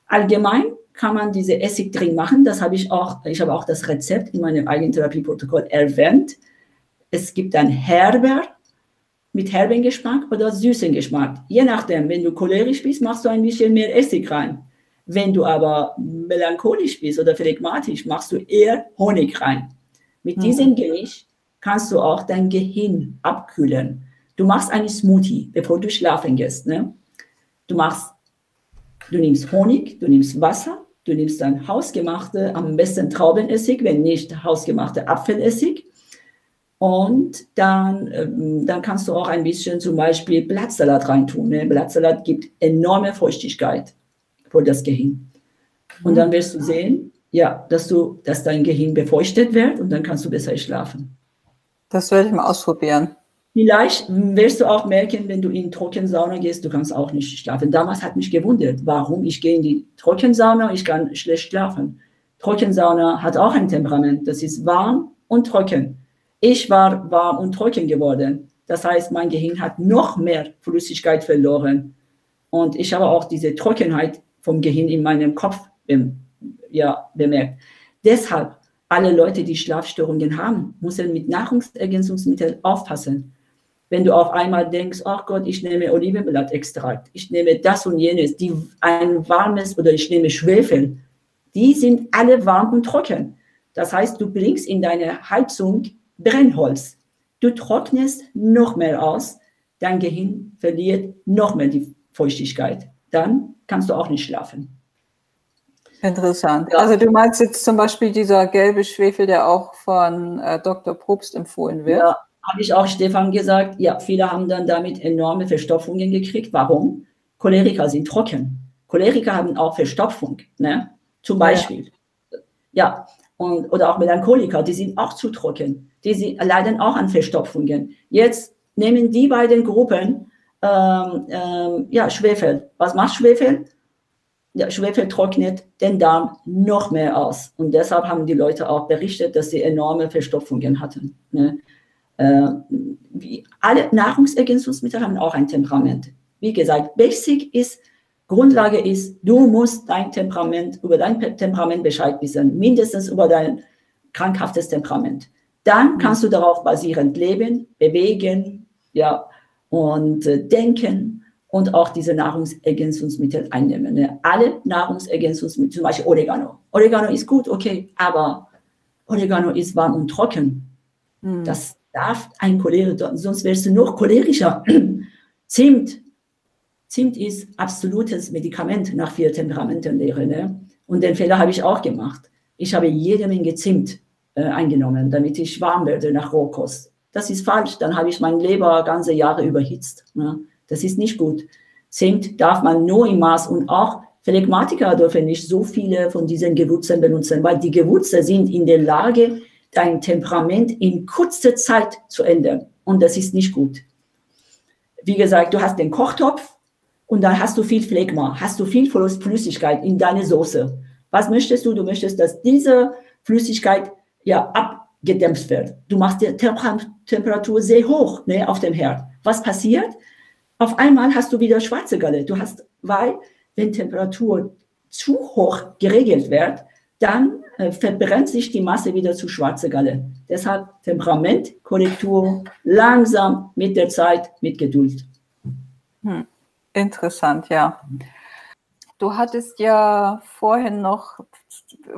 Allgemein kann man diese Essig drin machen. Das habe ich auch, ich habe auch das Rezept in meinem eigenen Therapieprotokoll erwähnt. Es gibt ein Herber mit herben Geschmack oder süßen Geschmack. Je nachdem, wenn du cholerisch bist, machst du ein bisschen mehr Essig rein. Wenn du aber melancholisch bist oder phlegmatisch, machst du eher Honig rein. Mit mhm. diesem Gericht kannst du auch dein Gehirn abkühlen. Du machst einen Smoothie, bevor du schlafen gehst. Ne? Du machst, du nimmst Honig, du nimmst Wasser, du nimmst dann hausgemachte, am besten Traubenessig, wenn nicht hausgemachte Apfelessig. Und dann, ähm, dann kannst du auch ein bisschen zum Beispiel Blattsalat reintun. Ne? Blattsalat gibt enorme Feuchtigkeit für das Gehirn. Und dann wirst du sehen, ja, dass du, dass dein Gehirn befeuchtet wird und dann kannst du besser schlafen. Das werde ich mal ausprobieren. Vielleicht wirst du auch merken, wenn du in Trockensauna gehst, du kannst auch nicht schlafen. Damals hat mich gewundert, warum ich gehe in die Trockensauna, ich kann schlecht schlafen. Trockensauna hat auch ein Temperament, das ist warm und trocken. Ich war warm und trocken geworden. Das heißt, mein Gehirn hat noch mehr Flüssigkeit verloren. Und ich habe auch diese Trockenheit vom Gehirn in meinem Kopf ja, bemerkt. Deshalb, alle Leute, die Schlafstörungen haben, müssen mit Nahrungsergänzungsmitteln aufpassen. Wenn du auf einmal denkst, ach Gott, ich nehme Olivenblattextrakt, ich nehme das und jenes, die ein warmes oder ich nehme Schwefel, die sind alle warm und trocken. Das heißt, du bringst in deine Heizung Brennholz. Du trocknest noch mehr aus, dein Gehirn verliert noch mehr die Feuchtigkeit. Dann kannst du auch nicht schlafen. Interessant. Ja. Also du meinst jetzt zum Beispiel dieser gelbe Schwefel, der auch von äh, Dr. Probst empfohlen wird? Ja, habe ich auch Stefan gesagt. Ja, viele haben dann damit enorme Verstopfungen gekriegt. Warum? Choleriker sind trocken. Choleriker haben auch Verstopfung, ne? Zum Beispiel. Ja, ja. Und, oder auch Melancholiker, die sind auch zu trocken. Die sind, leiden auch an Verstopfungen. Jetzt nehmen die beiden Gruppen ähm, ähm, ja, Schwefel. Was macht Schwefel? Ja, Schwefel trocknet den Darm noch mehr aus. Und deshalb haben die Leute auch berichtet, dass sie enorme Verstopfungen hatten. Ne? Äh, wie alle Nahrungsergänzungsmittel haben auch ein Temperament. Wie gesagt, Basic ist, Grundlage ist, du musst dein Temperament, über dein Temperament Bescheid wissen, mindestens über dein krankhaftes Temperament. Dann kannst du darauf basierend leben, bewegen, ja, und äh, denken und auch diese Nahrungsergänzungsmittel einnehmen. Ne? Alle Nahrungsergänzungsmittel, zum Beispiel Oregano. Oregano ist gut, okay, aber Oregano ist warm und trocken. Mhm. Das darf ein Choleriker, sonst wärst du noch cholerischer. Zimt. Zimt ist absolutes Medikament nach vier Temperamentenlehre. Ne? Und den Fehler habe ich auch gemacht. Ich habe jede Menge Zimt äh, eingenommen, damit ich warm werde nach Rohkost. Das ist falsch. Dann habe ich mein Leber ganze Jahre überhitzt. Ne? Das ist nicht gut. Zimt darf man nur im Maß und auch Phlegmatiker dürfen nicht so viele von diesen Gewürzen benutzen, weil die Gewürze sind in der Lage, dein Temperament in kurzer Zeit zu ändern. Und das ist nicht gut. Wie gesagt, du hast den Kochtopf und dann hast du viel Phlegma, hast du viel Flüssigkeit in deine Soße. Was möchtest du? Du möchtest, dass diese Flüssigkeit ja abgedämpft wird. Du machst die Temperatur sehr hoch ne, auf dem Herd. Was passiert? Auf einmal hast du wieder schwarze Galle. Du hast, weil wenn Temperatur zu hoch geregelt wird, dann verbrennt sich die Masse wieder zu schwarze Galle. Deshalb Temperament, Korrektur, langsam mit der Zeit, mit Geduld. Hm. Interessant, ja. Du hattest ja vorhin noch,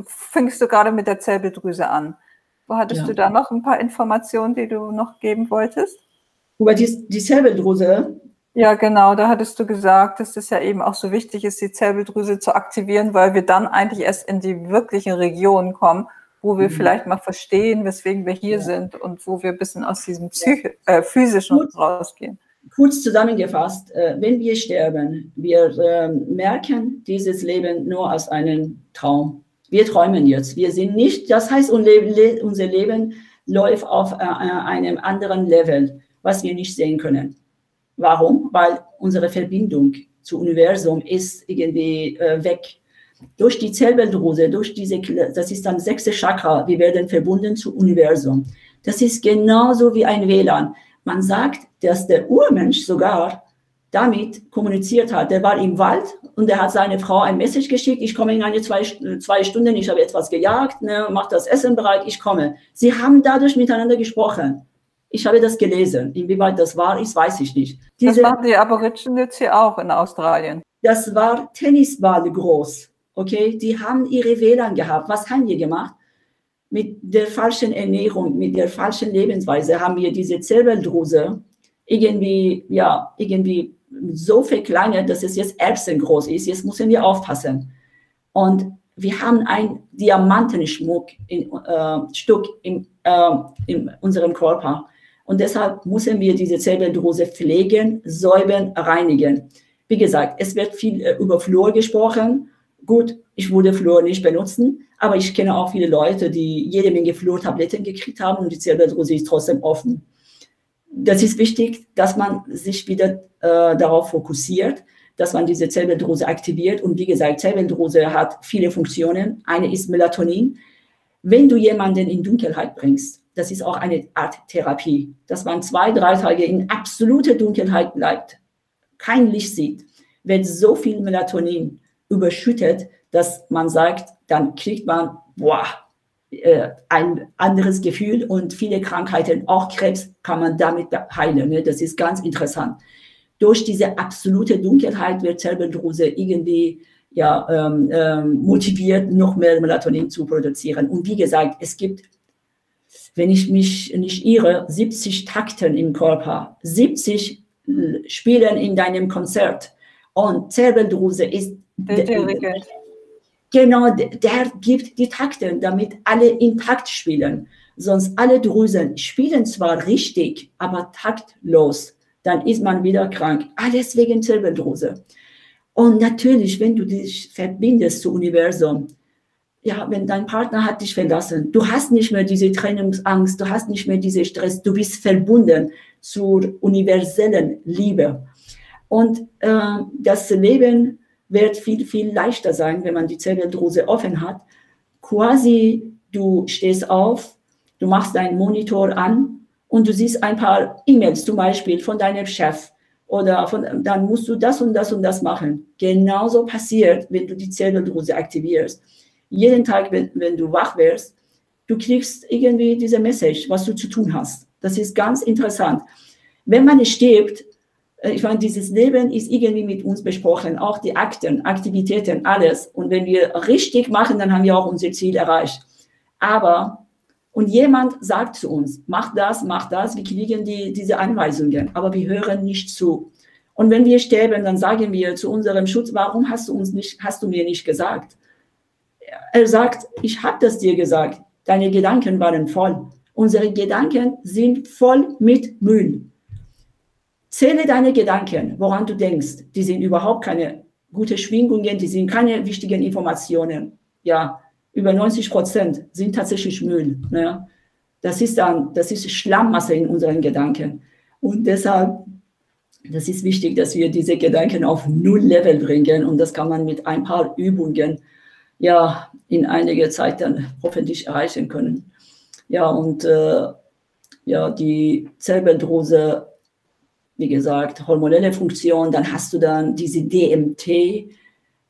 fängst du gerade mit der Zellbildrüse an. Wo hattest ja. du da noch ein paar Informationen, die du noch geben wolltest? Über die, die Zellbildrüse, ja, genau, da hattest du gesagt, dass es ja eben auch so wichtig ist, die Zellbildrüse zu aktivieren, weil wir dann eigentlich erst in die wirklichen Regionen kommen, wo wir mhm. vielleicht mal verstehen, weswegen wir hier ja. sind und wo wir ein bisschen aus diesem Psych äh, physischen Gut. rausgehen. Kurz zusammengefasst, äh, wenn wir sterben, wir äh, merken dieses Leben nur als einen Traum. Wir träumen jetzt. Wir sind nicht, das heißt, unser Leben läuft auf äh, einem anderen Level, was wir nicht sehen können. Warum? Weil unsere Verbindung zum Universum ist irgendwie äh, weg. Durch die Zellbildrose, durch diese, das ist dann sechste Chakra, wir werden verbunden zum Universum. Das ist genauso wie ein WLAN. Man sagt, dass der Urmensch sogar damit kommuniziert hat. Der war im Wald und er hat seine Frau ein Message geschickt, ich komme in eine zwei, zwei Stunden, ich habe etwas gejagt, ne, mach das Essen bereit, ich komme. Sie haben dadurch miteinander gesprochen. Ich habe das gelesen. Inwieweit das wahr ist, weiß ich nicht. Diese, das machen die Aborigines hier auch in Australien. Das war Tennisball groß. Okay, die haben ihre WLAN gehabt. Was haben wir gemacht? Mit der falschen Ernährung, mit der falschen Lebensweise haben wir diese Zellwelldruse irgendwie, ja, irgendwie so verkleinert, dass es jetzt Erbsen groß ist. Jetzt müssen wir aufpassen. Und wir haben ein Diamantenschmuck in, äh, Stück in, äh, in unserem Körper. Und deshalb müssen wir diese Zellbildrose pflegen, säubern, reinigen. Wie gesagt, es wird viel äh, über Fluor gesprochen. Gut, ich würde Fluor nicht benutzen, aber ich kenne auch viele Leute, die jede Menge Fluortabletten gekriegt haben und die Zellbildrose ist trotzdem offen. Das ist wichtig, dass man sich wieder äh, darauf fokussiert, dass man diese Zellbildrose aktiviert. Und wie gesagt, Zellbildrose hat viele Funktionen. Eine ist Melatonin. Wenn du jemanden in Dunkelheit bringst, das ist auch eine Art Therapie, dass man zwei, drei Tage in absoluter Dunkelheit bleibt, kein Licht sieht, wird so viel Melatonin überschüttet, dass man sagt, dann kriegt man boah, äh, ein anderes Gefühl und viele Krankheiten, auch Krebs, kann man damit heilen. Ne? Das ist ganz interessant. Durch diese absolute Dunkelheit wird Zellbildruse irgendwie ja, ähm, ähm, motiviert, noch mehr Melatonin zu produzieren. Und wie gesagt, es gibt wenn ich mich nicht irre, 70 Takten im Körper, 70 äh, Spielen in deinem Konzert. Und Zirbeldruse ist genau, der gibt die Takte, damit alle intakt spielen. Sonst alle Drüsen spielen zwar richtig, aber taktlos. Dann ist man wieder krank. Alles wegen Zirbeldruse. Und natürlich, wenn du dich verbindest zum Universum, ja, wenn dein Partner hat dich verlassen, du hast nicht mehr diese Trennungsangst, du hast nicht mehr diese Stress, du bist verbunden zur universellen Liebe. Und äh, das Leben wird viel, viel leichter sein, wenn man die Zelldruse offen hat. Quasi, du stehst auf, du machst deinen Monitor an und du siehst ein paar E-Mails zum Beispiel von deinem Chef oder von, dann musst du das und das und das machen. Genauso passiert, wenn du die Zelldruse aktivierst. Jeden Tag, wenn, wenn du wach wirst, du kriegst irgendwie diese Message, was du zu tun hast. Das ist ganz interessant. Wenn man stirbt, äh, ich meine, dieses Leben ist irgendwie mit uns besprochen, auch die Akten, Aktivitäten, alles. Und wenn wir richtig machen, dann haben wir auch unser Ziel erreicht. Aber, und jemand sagt zu uns, mach das, mach das, wir kriegen die, diese Anweisungen, aber wir hören nicht zu. Und wenn wir sterben, dann sagen wir zu unserem Schutz, warum hast du uns nicht, hast du mir nicht gesagt? Er sagt, ich habe das dir gesagt, deine Gedanken waren voll. Unsere Gedanken sind voll mit Müll. Zähle deine Gedanken, woran du denkst. Die sind überhaupt keine gute Schwingungen, die sind keine wichtigen Informationen. Ja, über 90 Prozent sind tatsächlich Müll. Ne? Das ist dann, das ist Schlammmasse in unseren Gedanken. Und deshalb, das ist wichtig, dass wir diese Gedanken auf Null-Level bringen. Und das kann man mit ein paar Übungen ja in einiger Zeit dann hoffentlich erreichen können. Ja, und äh, ja, die Zellbeldrose wie gesagt, hormonelle Funktion, dann hast du dann diese DMT,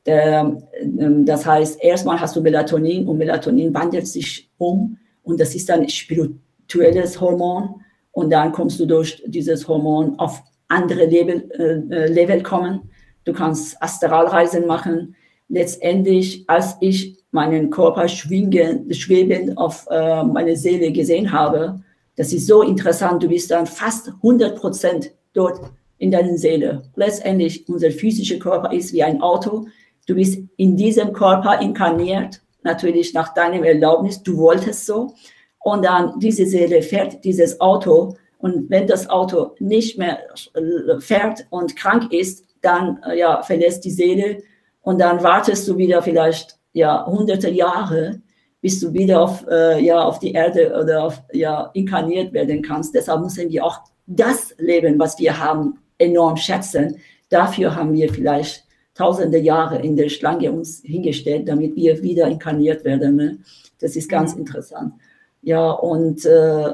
der, ähm, das heißt, erstmal hast du Melatonin und Melatonin wandelt sich um und das ist dann spirituelles Hormon und dann kommst du durch dieses Hormon auf andere Level, äh, Level kommen. Du kannst Astralreisen machen. Letztendlich, als ich meinen Körper schwingen, schwebend auf äh, meine Seele gesehen habe, das ist so interessant. Du bist dann fast 100 Prozent dort in deiner Seele. Letztendlich, unser physischer Körper ist wie ein Auto. Du bist in diesem Körper inkarniert, natürlich nach deinem Erlaubnis, du wolltest so. Und dann diese Seele fährt dieses Auto. Und wenn das Auto nicht mehr äh, fährt und krank ist, dann äh, ja, verlässt die Seele und dann wartest du wieder vielleicht ja, hunderte Jahre, bis du wieder auf, äh, ja, auf die Erde oder auf, ja, inkarniert werden kannst. Deshalb müssen wir auch das Leben, was wir haben, enorm schätzen. Dafür haben wir vielleicht tausende Jahre in der Schlange uns hingestellt, damit wir wieder inkarniert werden. Ne? Das ist ganz mhm. interessant. Ja, und äh,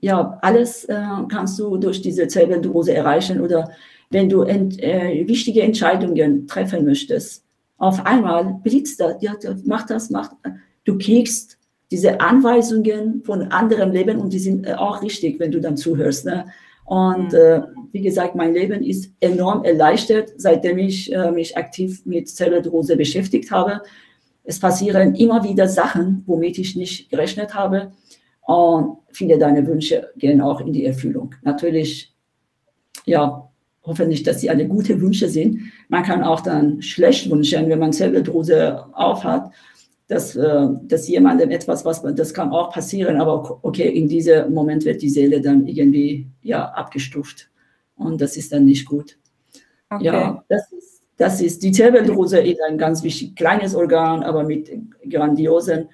ja, alles äh, kannst du durch diese Zelldose erreichen oder wenn du ent, äh, wichtige Entscheidungen treffen möchtest, auf einmal blitzt das, ja, mach das, mach, du kriegst diese Anweisungen von anderem Leben und die sind äh, auch richtig, wenn du dann zuhörst. Ne? Und mhm. äh, wie gesagt, mein Leben ist enorm erleichtert, seitdem ich äh, mich aktiv mit Zellulose beschäftigt habe. Es passieren immer wieder Sachen, womit ich nicht gerechnet habe. Und viele deiner Wünsche gehen auch in die Erfüllung. Natürlich, ja, hoffentlich, dass sie alle gute Wünsche sind. Man kann auch dann schlecht wünschen, wenn man Zelldrose aufhat dass, äh, dass jemandem etwas, was man, das kann auch passieren, aber okay, in diesem Moment wird die Seele dann irgendwie ja abgestuft und das ist dann nicht gut. Okay. Ja, das ist, das ist die Zirbeldruse ist ein ganz wichtig kleines Organ, aber mit grandiosen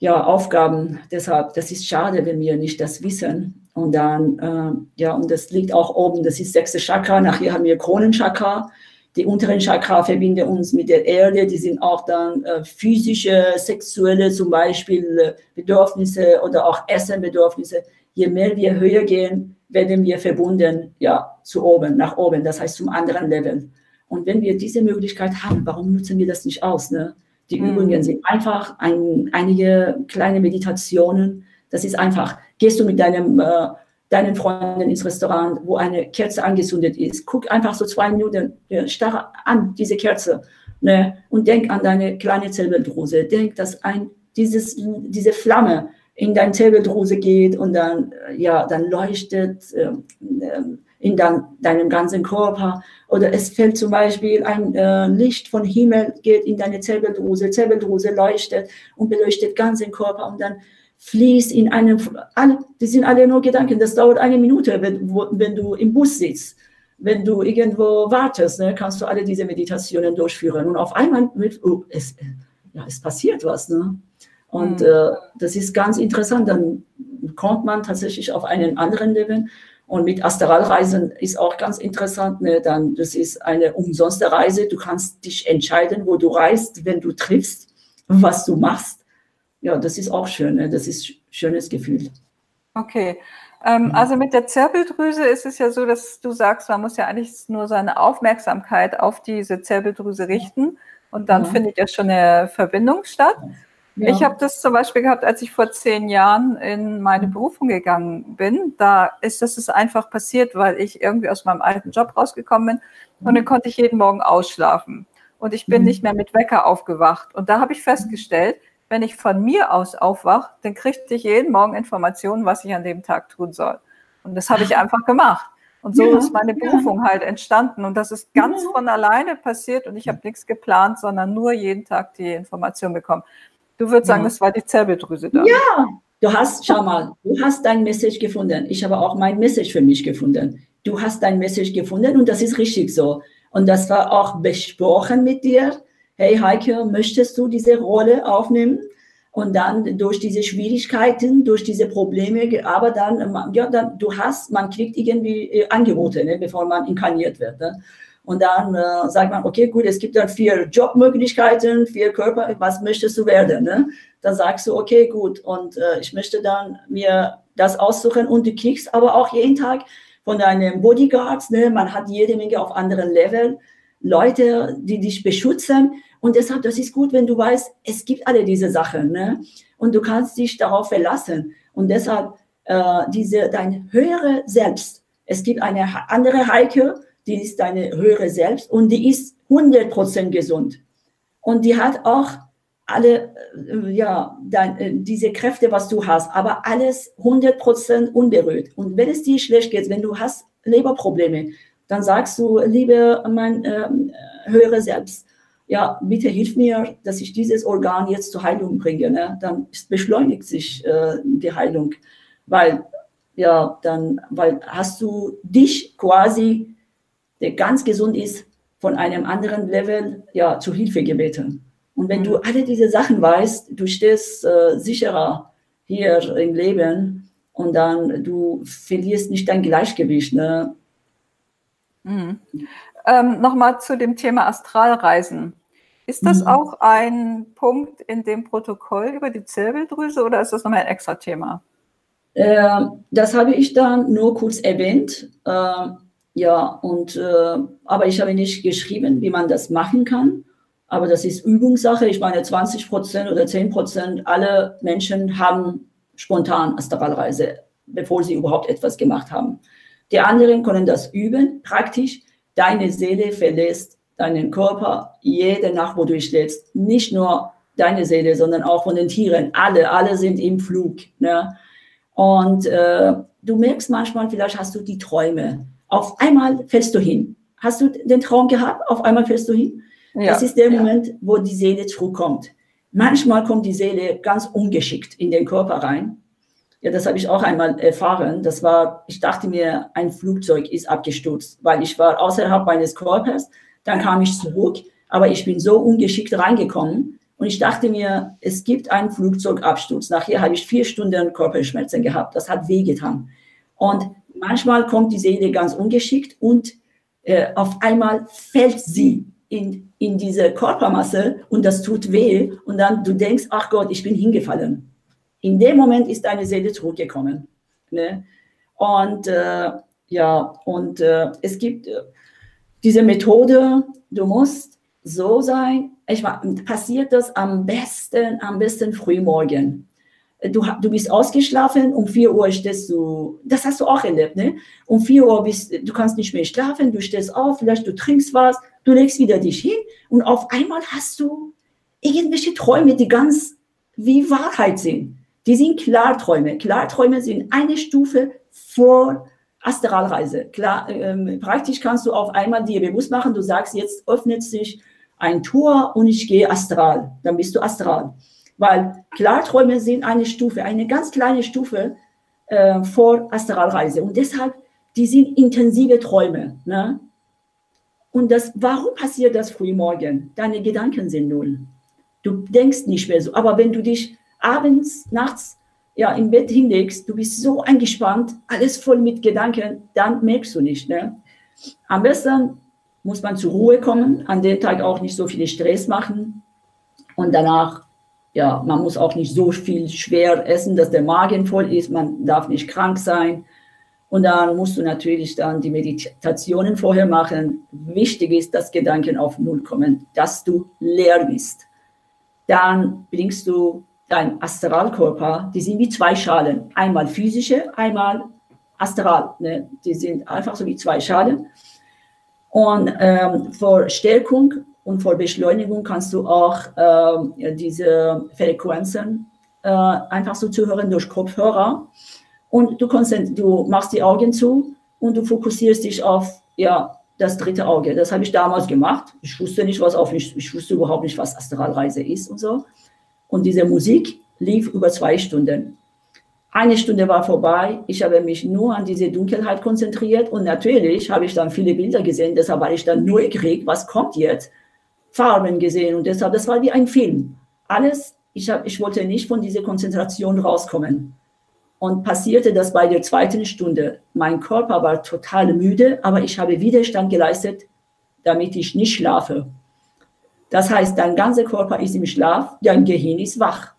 ja, Aufgaben. Deshalb, das ist schade, wenn wir nicht das wissen. Und dann, äh, ja, und das liegt auch oben, das ist sechste Chakra. Nachher haben wir Kronenchakra die unteren Chakra verbinden uns mit der Erde, die sind auch dann äh, physische, sexuelle zum Beispiel äh, Bedürfnisse oder auch Essenbedürfnisse. Je mehr wir höher gehen, werden wir verbunden ja, zu oben, nach oben, das heißt zum anderen Level. Und wenn wir diese Möglichkeit haben, warum nutzen wir das nicht aus? Ne? Die mhm. Übungen sind einfach, ein, einige kleine Meditationen, das ist einfach. Gehst du mit deinem äh, deinen Freunden ins Restaurant, wo eine Kerze angezündet ist. Guck einfach so zwei Minuten, ja, starre an diese Kerze ne? und denk an deine kleine Zellbeldrose. Denk, dass ein, dieses, diese Flamme in deine Zirbeldruse geht und dann, ja, dann leuchtet äh, in dein, deinem ganzen Körper. Oder es fällt zum Beispiel ein äh, Licht von Himmel, geht in deine Zirbeldruse, Zirbeldruse leuchtet und beleuchtet ganzen Körper und dann fließt in einem, alle, das sind alle nur Gedanken, das dauert eine Minute, wenn, wenn du im Bus sitzt. Wenn du irgendwo wartest, ne, kannst du alle diese Meditationen durchführen. Und auf einmal, mit, oh, es, ja, es passiert was. Ne? Und mhm. äh, das ist ganz interessant. Dann kommt man tatsächlich auf einen anderen Level. Und mit Astralreisen ist auch ganz interessant. Ne? Dann, das ist eine umsonste Reise. Du kannst dich entscheiden, wo du reist, wenn du triffst, was du machst. Ja, das ist auch schön. Ne? Das ist ein schönes Gefühl. Okay. Ähm, mhm. also mit der Zirbeldrüse ist es ja so, dass du sagst, man muss ja eigentlich nur seine Aufmerksamkeit auf diese Zirbeldrüse richten und dann ja. findet ja schon eine Verbindung statt. Ja. Ich habe das zum Beispiel gehabt, als ich vor zehn Jahren in meine Berufung gegangen bin. Da ist das einfach passiert, weil ich irgendwie aus meinem alten Job rausgekommen bin und dann konnte ich jeden Morgen ausschlafen. Und ich bin mhm. nicht mehr mit Wecker aufgewacht. Und da habe ich festgestellt, wenn ich von mir aus aufwache, dann kriegte ich jeden Morgen Informationen, was ich an dem Tag tun soll. Und das habe ich einfach gemacht. Und so ja, ist meine Berufung ja. halt entstanden. Und das ist ganz ja. von alleine passiert und ich habe nichts geplant, sondern nur jeden Tag die Information bekommen. Du würdest sagen, das war die Zirbeldrüse da. Ja, du hast, schau mal, du hast dein Message gefunden. Ich habe auch mein Message für mich gefunden. Du hast dein Message gefunden und das ist richtig so. Und das war auch besprochen mit dir. Hey Heike, möchtest du diese Rolle aufnehmen? Und dann durch diese Schwierigkeiten, durch diese Probleme, aber dann, ja, dann, du hast, man kriegt irgendwie äh, Angebote, ne, bevor man inkarniert wird. Ne? Und dann äh, sagt man, okay, gut, es gibt dann vier Jobmöglichkeiten, vier Körper, was möchtest du werden? Ne? Dann sagst du, okay, gut, und äh, ich möchte dann mir das aussuchen und du kriegst aber auch jeden Tag von deinen Bodyguards, ne? man hat jede Menge auf anderen Level, Leute, die dich beschützen. Und deshalb, das ist gut, wenn du weißt, es gibt alle diese Sachen. Ne? Und du kannst dich darauf verlassen. Und deshalb, äh, diese, dein höhere Selbst, es gibt eine andere Heike, die ist deine höhere Selbst und die ist 100% gesund. Und die hat auch alle, äh, ja, dein, äh, diese Kräfte, was du hast, aber alles 100% unberührt. Und wenn es dir schlecht geht, wenn du hast Leberprobleme, dann sagst du, liebe mein äh, höhere Selbst, ja, bitte hilf mir, dass ich dieses Organ jetzt zur Heilung bringe. Ne? Dann beschleunigt sich äh, die Heilung, weil ja, dann, weil hast du dich quasi der ganz gesund ist, von einem anderen Level ja, zu Hilfe gebeten. Und wenn du mhm. alle diese Sachen weißt, du stehst äh, sicherer hier im Leben und dann du verlierst nicht dein Gleichgewicht. Ne? Mhm. Ähm, Nochmal zu dem Thema Astralreisen. Ist das mhm. auch ein Punkt in dem Protokoll über die Zirbeldrüse oder ist das nochmal ein extra Thema? Äh, das habe ich dann nur kurz erwähnt. Äh, ja, und, äh, aber ich habe nicht geschrieben, wie man das machen kann. Aber das ist Übungssache. Ich meine, 20 Prozent oder 10 Prozent aller Menschen haben spontan Astralreise, bevor sie überhaupt etwas gemacht haben. Die anderen können das üben, praktisch. Deine Seele verlässt deinen Körper jede Nacht, wo du schläfst. Nicht nur deine Seele, sondern auch von den Tieren. Alle, alle sind im Flug. Ne? Und äh, du merkst manchmal, vielleicht hast du die Träume auf einmal fällst du hin. Hast du den Traum gehabt? Auf einmal fällst du hin? Ja. Das ist der Moment, wo die Seele zurückkommt. Manchmal kommt die Seele ganz ungeschickt in den Körper rein. Ja, das habe ich auch einmal erfahren. Das war, ich dachte mir, ein Flugzeug ist abgestürzt, weil ich war außerhalb meines Körpers. Dann kam ich zurück, aber ich bin so ungeschickt reingekommen und ich dachte mir, es gibt einen Flugzeugabsturz. Nachher habe ich vier Stunden Körperschmerzen gehabt. Das hat wehgetan. Und manchmal kommt die Seele ganz ungeschickt und äh, auf einmal fällt sie in, in diese Körpermasse und das tut weh und dann du denkst, ach Gott, ich bin hingefallen. In dem Moment ist deine Seele zurückgekommen. Ne? Und äh, ja, und äh, es gibt äh, diese Methode, du musst so sein, ich passiert das am besten, am besten frühmorgen du, du bist ausgeschlafen, um 4 Uhr stehst du, das hast du auch erlebt, ne? Um 4 Uhr bist du kannst nicht mehr schlafen, du stehst auf, vielleicht du trinkst was, du legst wieder dich hin und auf einmal hast du irgendwelche Träume, die ganz wie Wahrheit sind. Die sind Klarträume. Klarträume sind eine Stufe vor Astralreise. Klar, ähm, praktisch kannst du auf einmal dir bewusst machen, du sagst, jetzt öffnet sich ein Tor und ich gehe astral. Dann bist du astral. Weil Klarträume sind eine Stufe, eine ganz kleine Stufe äh, vor Astralreise. Und deshalb, die sind intensive Träume. Ne? Und das, warum passiert das früh morgen? Deine Gedanken sind null. Du denkst nicht mehr so. Aber wenn du dich abends, nachts ja, im Bett hinlegst, du bist so eingespannt, alles voll mit Gedanken, dann merkst du nicht. Ne? Am besten muss man zur Ruhe kommen, an dem Tag auch nicht so viel Stress machen und danach, ja, man muss auch nicht so viel schwer essen, dass der Magen voll ist, man darf nicht krank sein. Und dann musst du natürlich dann die Meditationen vorher machen. Wichtig ist, dass Gedanken auf Null kommen, dass du leer bist. Dann bringst du dein Astralkörper, die sind wie zwei Schalen. Einmal physische, einmal astral. Ne? Die sind einfach so wie zwei Schalen. Und ähm, vor Stärkung und vor Beschleunigung kannst du auch ähm, diese Frequenzen äh, einfach so zuhören durch Kopfhörer. Und du, du machst die Augen zu und du fokussierst dich auf ja, das dritte Auge. Das habe ich damals gemacht. Ich wusste nicht, was auf mich, ich wusste überhaupt nicht, was Astralreise ist und so. Und diese Musik lief über zwei Stunden. Eine Stunde war vorbei. Ich habe mich nur an diese Dunkelheit konzentriert und natürlich habe ich dann viele Bilder gesehen. Deshalb war ich dann neugierig, was kommt jetzt? Farben gesehen und deshalb, das war wie ein Film. Alles, ich, hab, ich wollte nicht von dieser Konzentration rauskommen. Und passierte das bei der zweiten Stunde. Mein Körper war total müde, aber ich habe Widerstand geleistet, damit ich nicht schlafe. Das heißt, dein ganzer Körper ist im Schlaf, dein Gehirn ist wach.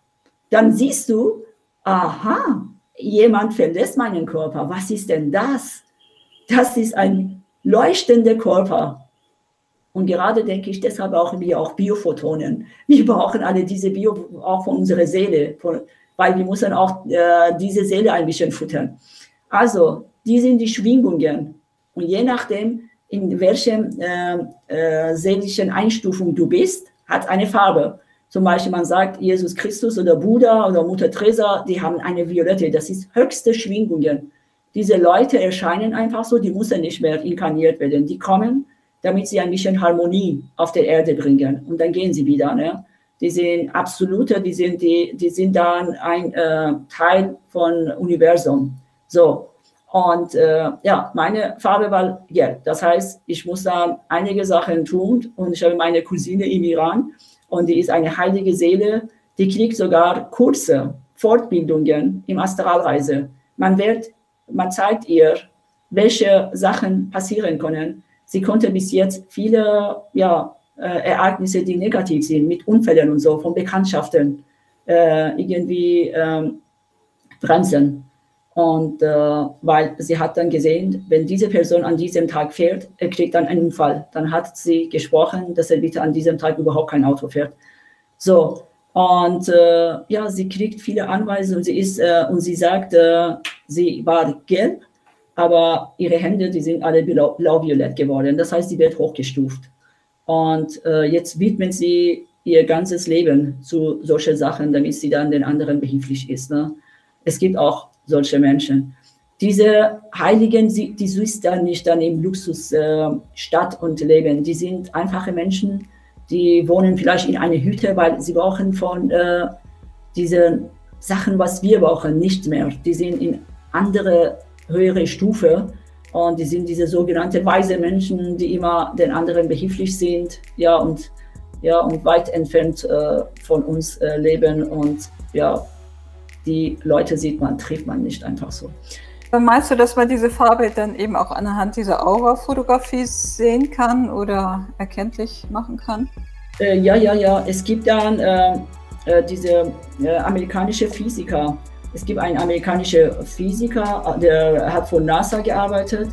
Dann siehst du, aha, jemand verlässt meinen Körper. Was ist denn das? Das ist ein leuchtender Körper. Und gerade denke ich, deshalb brauchen wir auch Biophotonen. Wir brauchen alle diese Bio, auch von unserer Seele, weil wir müssen auch äh, diese Seele ein bisschen futtern. Also, die sind die Schwingungen. Und je nachdem, in welcher äh, äh, seelischen Einstufung du bist, hat eine Farbe. Zum Beispiel, man sagt, Jesus Christus oder Buddha oder Mutter Teresa, die haben eine violette, das ist höchste Schwingungen. Diese Leute erscheinen einfach so, die müssen nicht mehr inkarniert werden. Die kommen, damit sie ein bisschen Harmonie auf der Erde bringen. Und dann gehen sie wieder. Ne? Die sind absolute, die sind, die, die sind dann ein äh, Teil von Universum. So, und äh, ja, meine Farbe war gelb. Das heißt, ich muss da einige Sachen tun. Und ich habe meine Cousine im Iran und die ist eine heilige Seele. Die kriegt sogar Kurse, Fortbildungen im Astralreise. Man wird, man zeigt ihr, welche Sachen passieren können. Sie konnte bis jetzt viele ja, äh, Ereignisse, die negativ sind, mit Unfällen und so, von Bekanntschaften, äh, irgendwie ähm, bremsen. Und äh, weil sie hat dann gesehen, wenn diese Person an diesem Tag fährt, er kriegt dann einen Unfall. Dann hat sie gesprochen, dass er bitte an diesem Tag überhaupt kein Auto fährt. So, und äh, ja, sie kriegt viele Anweisungen. Sie ist, äh, und sie sagt, äh, sie war gelb, aber ihre Hände, die sind alle blau, blau-violett geworden. Das heißt, sie wird hochgestuft. Und äh, jetzt widmet sie ihr ganzes Leben zu solchen Sachen, damit sie dann den anderen behilflich ist. Ne? Es gibt auch solche Menschen. Diese Heiligen, die, die sind dann nicht dann im Luxusstadt äh, und leben. Die sind einfache Menschen, die wohnen vielleicht in einer Hütte, weil sie brauchen von äh, diesen Sachen, was wir brauchen, nicht mehr. Die sind in andere höhere Stufe und die sind diese sogenannten weise Menschen, die immer den anderen behilflich sind, ja und ja und weit entfernt äh, von uns äh, leben und ja die Leute sieht man, trifft man nicht einfach so. Meinst du, dass man diese Farbe dann eben auch anhand dieser Aura-Fotografie sehen kann oder erkenntlich machen kann? Äh, ja, ja, ja. Es gibt dann äh, äh, diese äh, amerikanische Physiker. Es gibt einen amerikanischen Physiker, der hat von NASA gearbeitet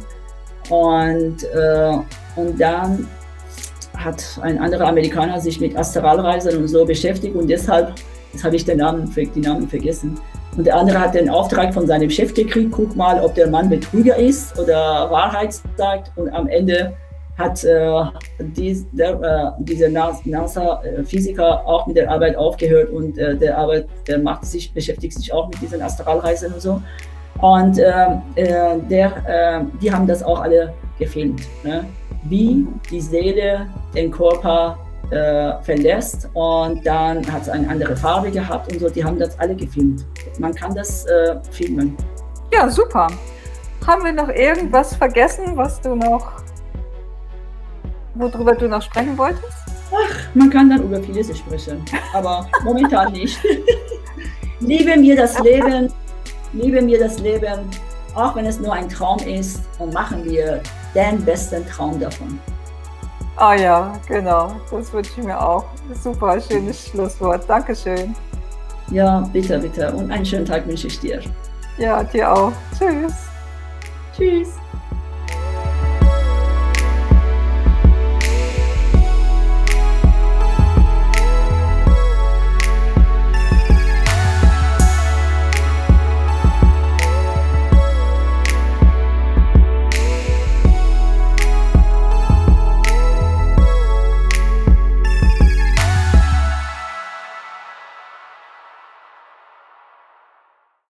und, äh, und dann hat ein anderer Amerikaner sich mit Astralreisen und so beschäftigt und deshalb Jetzt habe ich den Namen, die Namen vergessen. Und der andere hat den Auftrag von seinem Chef gekriegt, guck mal, ob der Mann Betrüger ist oder Wahrheit sagt. Und am Ende hat äh, dies, der, äh, dieser NASA-Physiker auch mit der Arbeit aufgehört und äh, der Arbeit, der macht sich, beschäftigt sich auch mit diesen Astralreisen und so. Und äh, äh, der, äh, die haben das auch alle gefilmt, ne? wie die Seele den Körper verlässt und dann hat es eine andere Farbe gehabt und so. Die haben das alle gefilmt. Man kann das filmen. Ja, super. Haben wir noch irgendwas vergessen, was du noch worüber du noch sprechen wolltest? Ach, man kann dann über vieles sprechen, aber momentan nicht. liebe mir das Leben, liebe mir das Leben, auch wenn es nur ein Traum ist, und machen wir den besten Traum davon. Ah ja, genau, das wünsche ich mir auch. Super, schönes Schlusswort. Dankeschön. Ja, bitte, bitte. Und einen schönen Tag wünsche ich dir. Ja, dir auch. Tschüss. Tschüss.